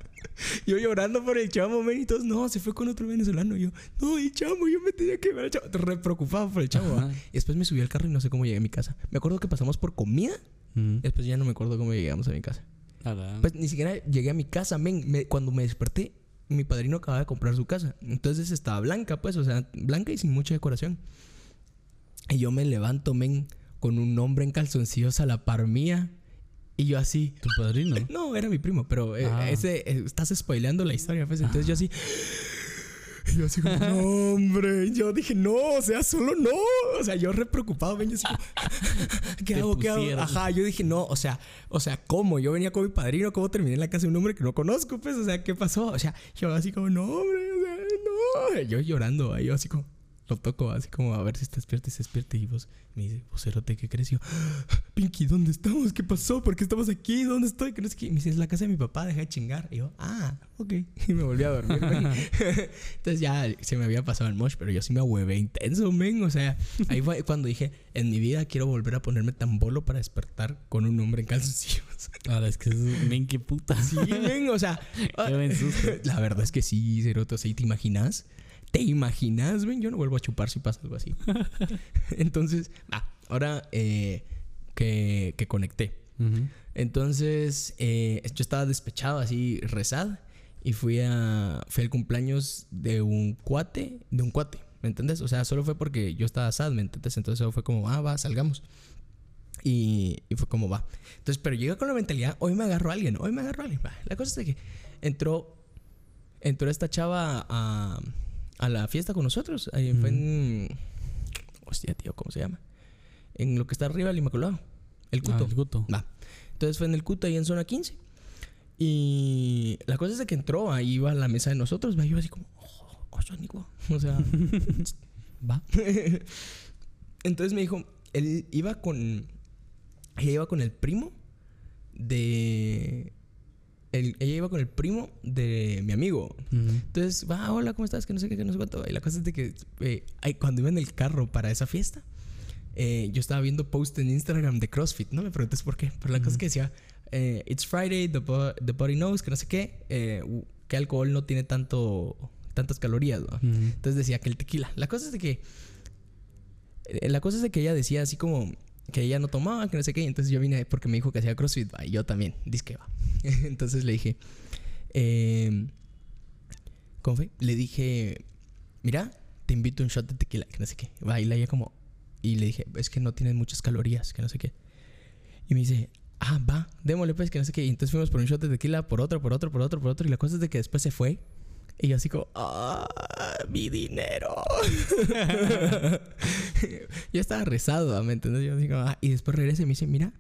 yo llorando por el chamo, men, y todos, no, se fue con otro venezolano. Y yo, no, el chamo, yo me tenía que llevar al chamo. Re preocupado por el chamo. Y después me subí al carro y no sé cómo llegué a mi casa. Me acuerdo que pasamos por comida. Después ya no me acuerdo cómo llegamos a mi casa. Pues ni siquiera llegué a mi casa, men. Me- cuando me desperté, mi padrino acababa de comprar su casa. Entonces estaba blanca, pues, o sea, blanca y sin mucha decoración. Y yo me levanto, men, con un hombre en calzoncillos a la par mía. Y yo así. ¿Tu padrino? *laughs* No, era mi primo, pero eh, Ah. ese eh, estás spoileando la historia, pues. Entonces yo así. *gasps* y Yo así como, *laughs* no, hombre. Yo dije, no, o sea, solo no. O sea, yo re preocupado, ven, yo así como, *laughs* ¿qué hago? ¿Qué hago? Ajá, yo dije, no, o sea, o sea, ¿cómo? Yo venía con mi padrino, ¿cómo terminé en la casa de un hombre que no conozco? Pues, o sea, ¿qué pasó? O sea, yo así como, no, hombre, o sea, no. Yo llorando, ahí yo así como, lo toco así como a ver si está despierto y se despierta y vos me dice, vos cerote, ¿qué crees? Y yo, Pinky, ¿dónde estamos? ¿Qué pasó? ¿Por qué estamos aquí? ¿Dónde estoy? ¿Qué no sé qué? Me dice, es la casa de mi papá, deja de chingar. Y yo, ah, ok. *laughs* Y me volví a dormir. *laughs* Entonces ya se me había pasado el mosh, pero yo sí me ahuevé intenso, men. O sea, ahí fue cuando dije, en mi vida quiero volver a ponerme tan bolo para despertar con un hombre en calzoncillos. *laughs* Ahora es que es men, qué puta. Sí, men, o sea. Qué. La verdad es que sí, Ceroto, ¿te imaginas? ¿Te imaginas, ven? Yo no vuelvo a chupar si pasa algo así. *laughs* Entonces, ah, ahora eh, que, que conecté. Entonces, eh, yo estaba despechado así, rezad. Y fui a. Fui al cumpleaños de un cuate. De un cuate, ¿me entiendes? O sea, solo fue porque yo estaba sad, ¿me entiendes? Entonces solo fue como, ah, va, salgamos. Y, y fue como, va. Entonces, pero llega con la mentalidad, hoy me agarro a alguien, hoy me agarro a alguien. La cosa es de que entró. Entró esta chava a, a la fiesta con nosotros. Ahí fue en. Hostia, tío, ¿cómo se llama? En lo que está arriba del Inmaculado. El Ah, Cuto. el guto. Va. Entonces fue en el CUT ahí en zona 15. Y la cosa es de que entró, ahí iba a la mesa de nosotros, va, yo así como, oh, oh, Sónico. O sea, *laughs* *laughs* va. Entonces me dijo, él iba con, ella iba con el primo de, el- ella iba con el primo de mi amigo. Entonces, va, hola, ¿cómo estás? Que no sé qué, que no sé cuánto. Y la cosa es de que eh, cuando iba en el carro para esa fiesta, eh, yo estaba viendo posts en Instagram de CrossFit. No me preguntes por qué, pero la cosa es que decía, eh, It's Friday, the, bo- the body knows, que no sé qué, eh, que alcohol no tiene tanto, tantas calorías. Entonces decía que el tequila. La cosa es de que. La cosa es de que ella decía así como que ella no tomaba, que no sé qué. y Entonces yo vine porque me dijo que hacía CrossFit. va, Y yo también, que va. *laughs* Entonces le dije. eh, ¿Cómo fue? Le dije. Mira, te invito a un shot de tequila, que no sé qué. Va, y la ella como. Y le dije, es que no tienen muchas calorías, que no sé qué. Y me dice, ah, va, démosle pues, que no sé qué. Y entonces fuimos por un shot de tequila, por otro, por otro, por otro, por otro. Y la cosa es de que después se fue. Y yo así como, ah, mi dinero. *laughs* yo estaba rezado, ¿me entiendes? Yo digo, ah, y después regresa y me dice, mira,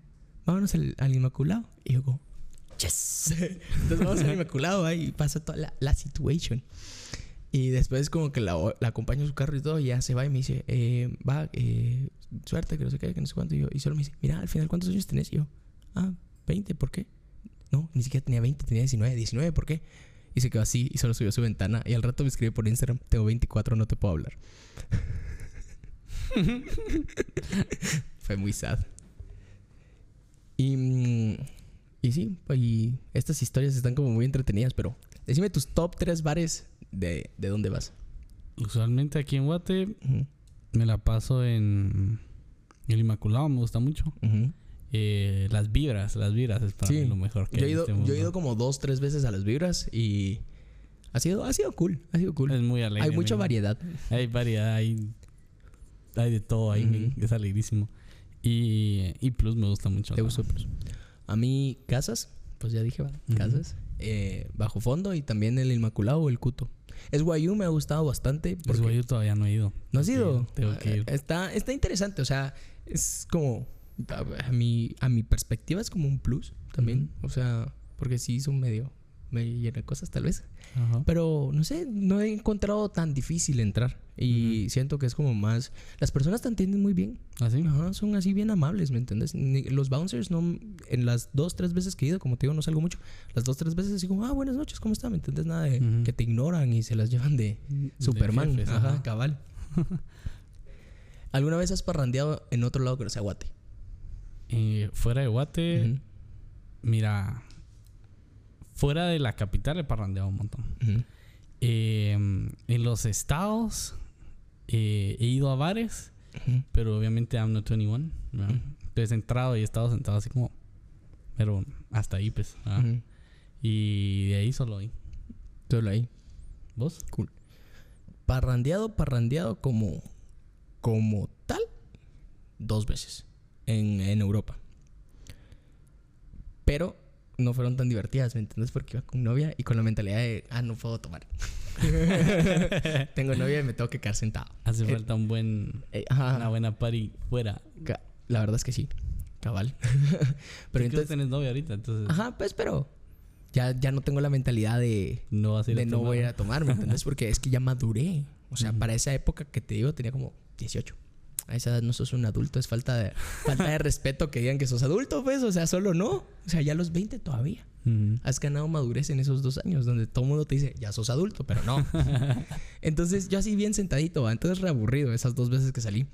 vámonos al, al Inmaculado. Y yo como, yes. *laughs* Entonces vamos al Inmaculado ahí y pasa toda la, la situation. Y después como que la, la acompaño a su carro y todo y ya se va y me dice, eh, va, eh, suerte, que no sé qué, que no sé cuánto. Y, yo, y solo me dice, mira, al final, ¿cuántos años tenés? Y yo, ah, 20, ¿por qué? No, ni siquiera tenía 20, tenía 19, 19, ¿por qué? Y se quedó así y solo subió a su ventana. Y al rato me escribe por Instagram, tengo 24, no te puedo hablar. *laughs* Fue muy sad. Y, mm, y sí, y estas historias están como muy entretenidas, pero decime tus top 3 bares de, de dónde vas. Usualmente aquí en Guate me la paso en el Inmaculado, me gusta mucho. ujú. Eh, las vibras, las vibras es para Sí. mí lo mejor que Yo he, ido, este yo he ido como dos, tres veces a las vibras y ha sido, ha sido cool, ha sido cool. Es muy alegre. Hay mucha variedad. Hay variedad, hay, hay de todo ahí, es alegrísimo. Y, y Plus me gusta mucho. ¿Te gustó? Pues? A mí, casas, pues ya dije, casas. eh, bajo fondo y también el Inmaculado o el Cuto. Es Guayú me ha gustado bastante. Porque yo todavía no he ido. ¿No has ido? ir, Tengo que ir. Ah, Está, está interesante, o sea, es como. A, a mi, a mi perspectiva es como un plus también. O sea, porque sí son medio. Me llena de cosas tal vez. Ajá. Pero no sé, no he encontrado tan difícil entrar. Y siento que es como más. Las personas te entienden muy bien. ¿Así? Ajá, son así bien amables, ¿me entiendes? Los bouncers no. En las dos, tres veces que he ido, como te digo, no salgo mucho. Las dos, tres veces así como, ah, buenas noches, ¿cómo está? ¿Me entiendes? Nada de que te ignoran y se las llevan de, De Superman. jefes, ajá. cabal. *laughs* ¿Alguna vez has parrandeado en otro lado que no sea Guate? Eh, fuera de Guate. Mira, fuera de la capital he parrandeado un montón. Eh, en los estados eh, he ido a bares, pero obviamente I'm not 21. ¿verdad? Ujú. Entonces he entrado y he estado sentado así como. Pero hasta ahí, pues. Y de ahí solo ahí. Solo ahí. ¿Vos? Cool. Parrandeado, parrandeado como, como tal, dos veces en, en Europa. Pero no fueron tan divertidas, ¿me entiendes? Porque iba con novia y con la mentalidad de, ah, no puedo tomar. *laughs* tengo novia y me tengo que quedar sentado. Hace Eh, falta un buen. Eh, Una buena party fuera. la verdad es que sí, cabal. *laughs* Pero entonces tenés novia ahorita, entonces ajá, pues, pero ya, ya no tengo la mentalidad de, no vas a ir de a no tomar. voy a ir a tomar, ¿me entiendes? *laughs* Porque es que ya maduré. O sea, para esa época que te digo tenía como 18. A esa edad no sos un adulto, es falta de, falta de respeto que digan que sos adulto, pues. O sea, solo no. O sea, ya a los 20 todavía. Ujú. Has ganado madurez en esos dos años donde todo el mundo te dice, ya sos adulto, pero no. *laughs* Entonces yo así bien sentadito, ¿va? entonces reaburrido esas dos veces que salí.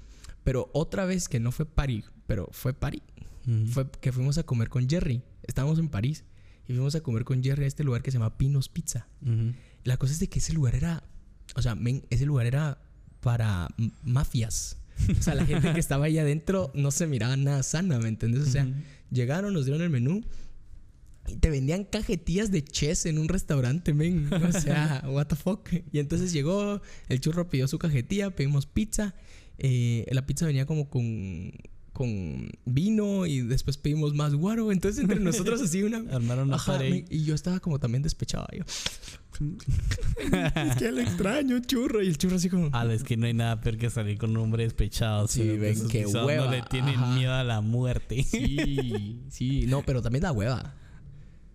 Pero otra vez que no fue party, pero fue party, Ujú. fue que fuimos a comer con Jerry. Estábamos en París y fuimos a comer con Jerry a este lugar que se llama Pinos Pizza. Ujú. La cosa es de que ese lugar era, o sea, men, ese lugar era para mafias. O sea, la gente que estaba ahí adentro no se miraba nada sana, ¿me entiendes? O sea, Ujú. llegaron, nos dieron el menú y te vendían cajetillas de chess en un restaurante, men. O sea, *laughs* what the fuck. Y entonces llegó, el churro pidió su cajetilla, pedimos pizza. eh, la pizza venía como con, con vino y después pedimos más guaro. Entonces entre *laughs* nosotros así una... Armaron una Ajá, y yo estaba como también despechado. Yo, es que lo extraño, churro. Y el churro así como... Ah, es que no hay nada peor que salir con un hombre despechado. Sí, ven, pisados hueva. No le tienen Ajá. miedo a la muerte. Sí, sí. No, pero también da hueva.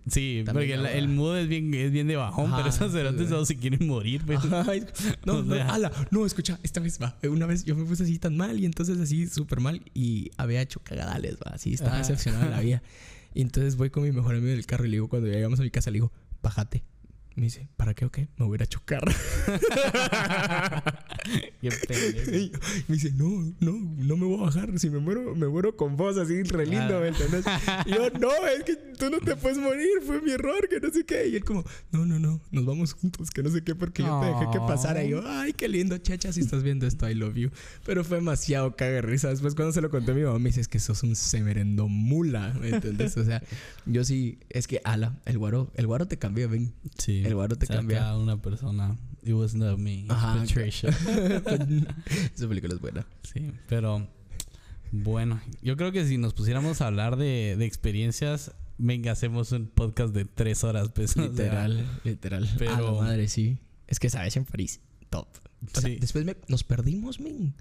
Sí, También porque la el, mood es bien, es bien de bajón, Ajá, pero esos cerotes solo se quieren morir. pues. Ay, no, O no, ala, no, escucha, esta vez va. Una vez yo me puse así tan mal y entonces así súper mal y había hecho cagadales, va. Así estaba Ajá. decepcionado de la vida. Y entonces voy con mi mejor amigo del carro y le digo, cuando llegamos a mi casa, le digo, bájate. Me dice, ¿para qué o qué? Me voy a ir a chocar. *laughs* Qué. Y me dice, no, no, no me voy a bajar. Si me muero, me muero con vos así re lindo. ¿me entendés? Y yo, no, es que tú no te puedes morir, fue mi error, que no sé qué. Y él como, no, no, no, nos vamos juntos, que no sé qué, porque yo te dejé que pasara. Y yo, ay, qué lindo, chacha, si estás viendo esto, I love you. Pero fue demasiado caga risa. Después cuando se lo conté a mi mamá, me dice, es que sos un semerendo mula, ¿me entendés? O sea, yo sí, es que, ala, el guaro, el guaro te cambia, ven. Sí. El guaro te cambia. cada una persona. It was not me. Ajá. Patricia. *laughs* *laughs* Esa película es buena. Sí, pero bueno, yo creo que si nos pusiéramos a hablar de, de experiencias, venga, hacemos un podcast de tres horas, pues. o sea, Literal, literal. pero- A la madre, sí. Es que sabes en París, top. O sea, Sí. después me- nos perdimos, men.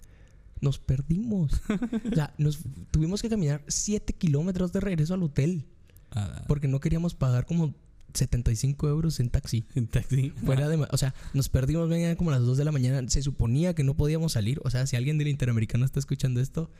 Nos perdimos. *laughs* o sea, nos tuvimos que caminar 7 kilómetros de regreso al hotel. ah, Porque no queríamos pagar como 75 euros en taxi. *laughs* en taxi. Fuera de, o sea, nos perdimos, ven, eran como las 2 de la mañana. Se suponía que no podíamos salir. O sea, si alguien del Interamericano está escuchando esto,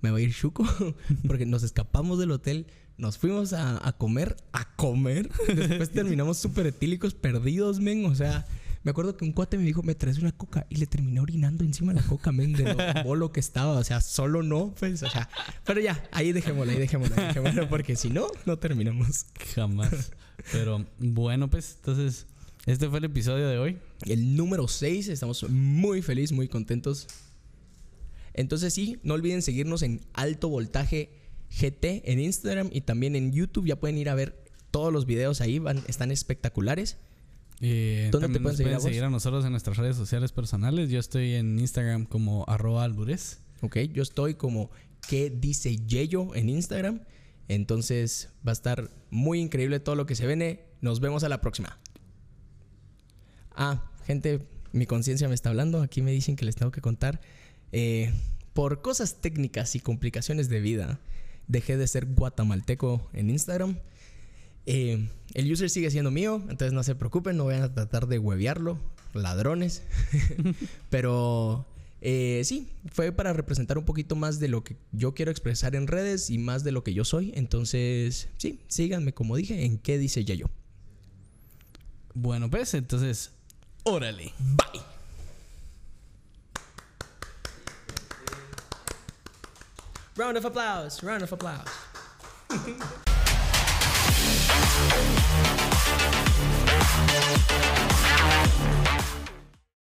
me va a ir chuco. *laughs* Porque nos escapamos del hotel, nos fuimos a, a comer, a comer. *laughs* Después terminamos súper etílicos, perdidos, men. O sea, me acuerdo que un cuate me dijo, me traes una coca. Y le terminé orinando encima de la coca, men, de lo bolo que estaba. O sea, solo no, pues, o sea. Pero ya, ahí dejémoslo, ahí dejémoslo, ahí dejémoslo. Porque si no, no terminamos. Jamás. Pero bueno, pues entonces, este fue el episodio de hoy. El número 6, estamos muy felices, muy contentos. Entonces sí, no olviden seguirnos en Alto Voltaje GT en Instagram y también en YouTube. Ya pueden ir a ver todos los videos ahí, van, están espectaculares. Eh, ¿Dónde te pueden seguir a pueden vos? seguir a nosotros en nuestras redes sociales personales. Yo estoy en Instagram como arroba alburez. Ok, yo estoy como que dice Yeyo en Instagram. Entonces va a estar muy increíble todo lo que se viene. Nos vemos a la próxima. Ah, gente, mi conciencia me está hablando. Aquí me dicen que les tengo que contar. Eh, por cosas técnicas y complicaciones de vida, dejé de ser guatemalteco en Instagram. Eh, el user sigue siendo mío, entonces no se preocupen, no vayan a tratar de huevearlo, ladrones. *laughs* Pero eh, sí, fue para representar un poquito más de lo que yo quiero expresar en redes y más de lo que yo soy. Entonces, sí, síganme como dije en qué dice Yayo. Bueno, pues entonces, órale. Bye. Round of applause, round of applause. *laughs*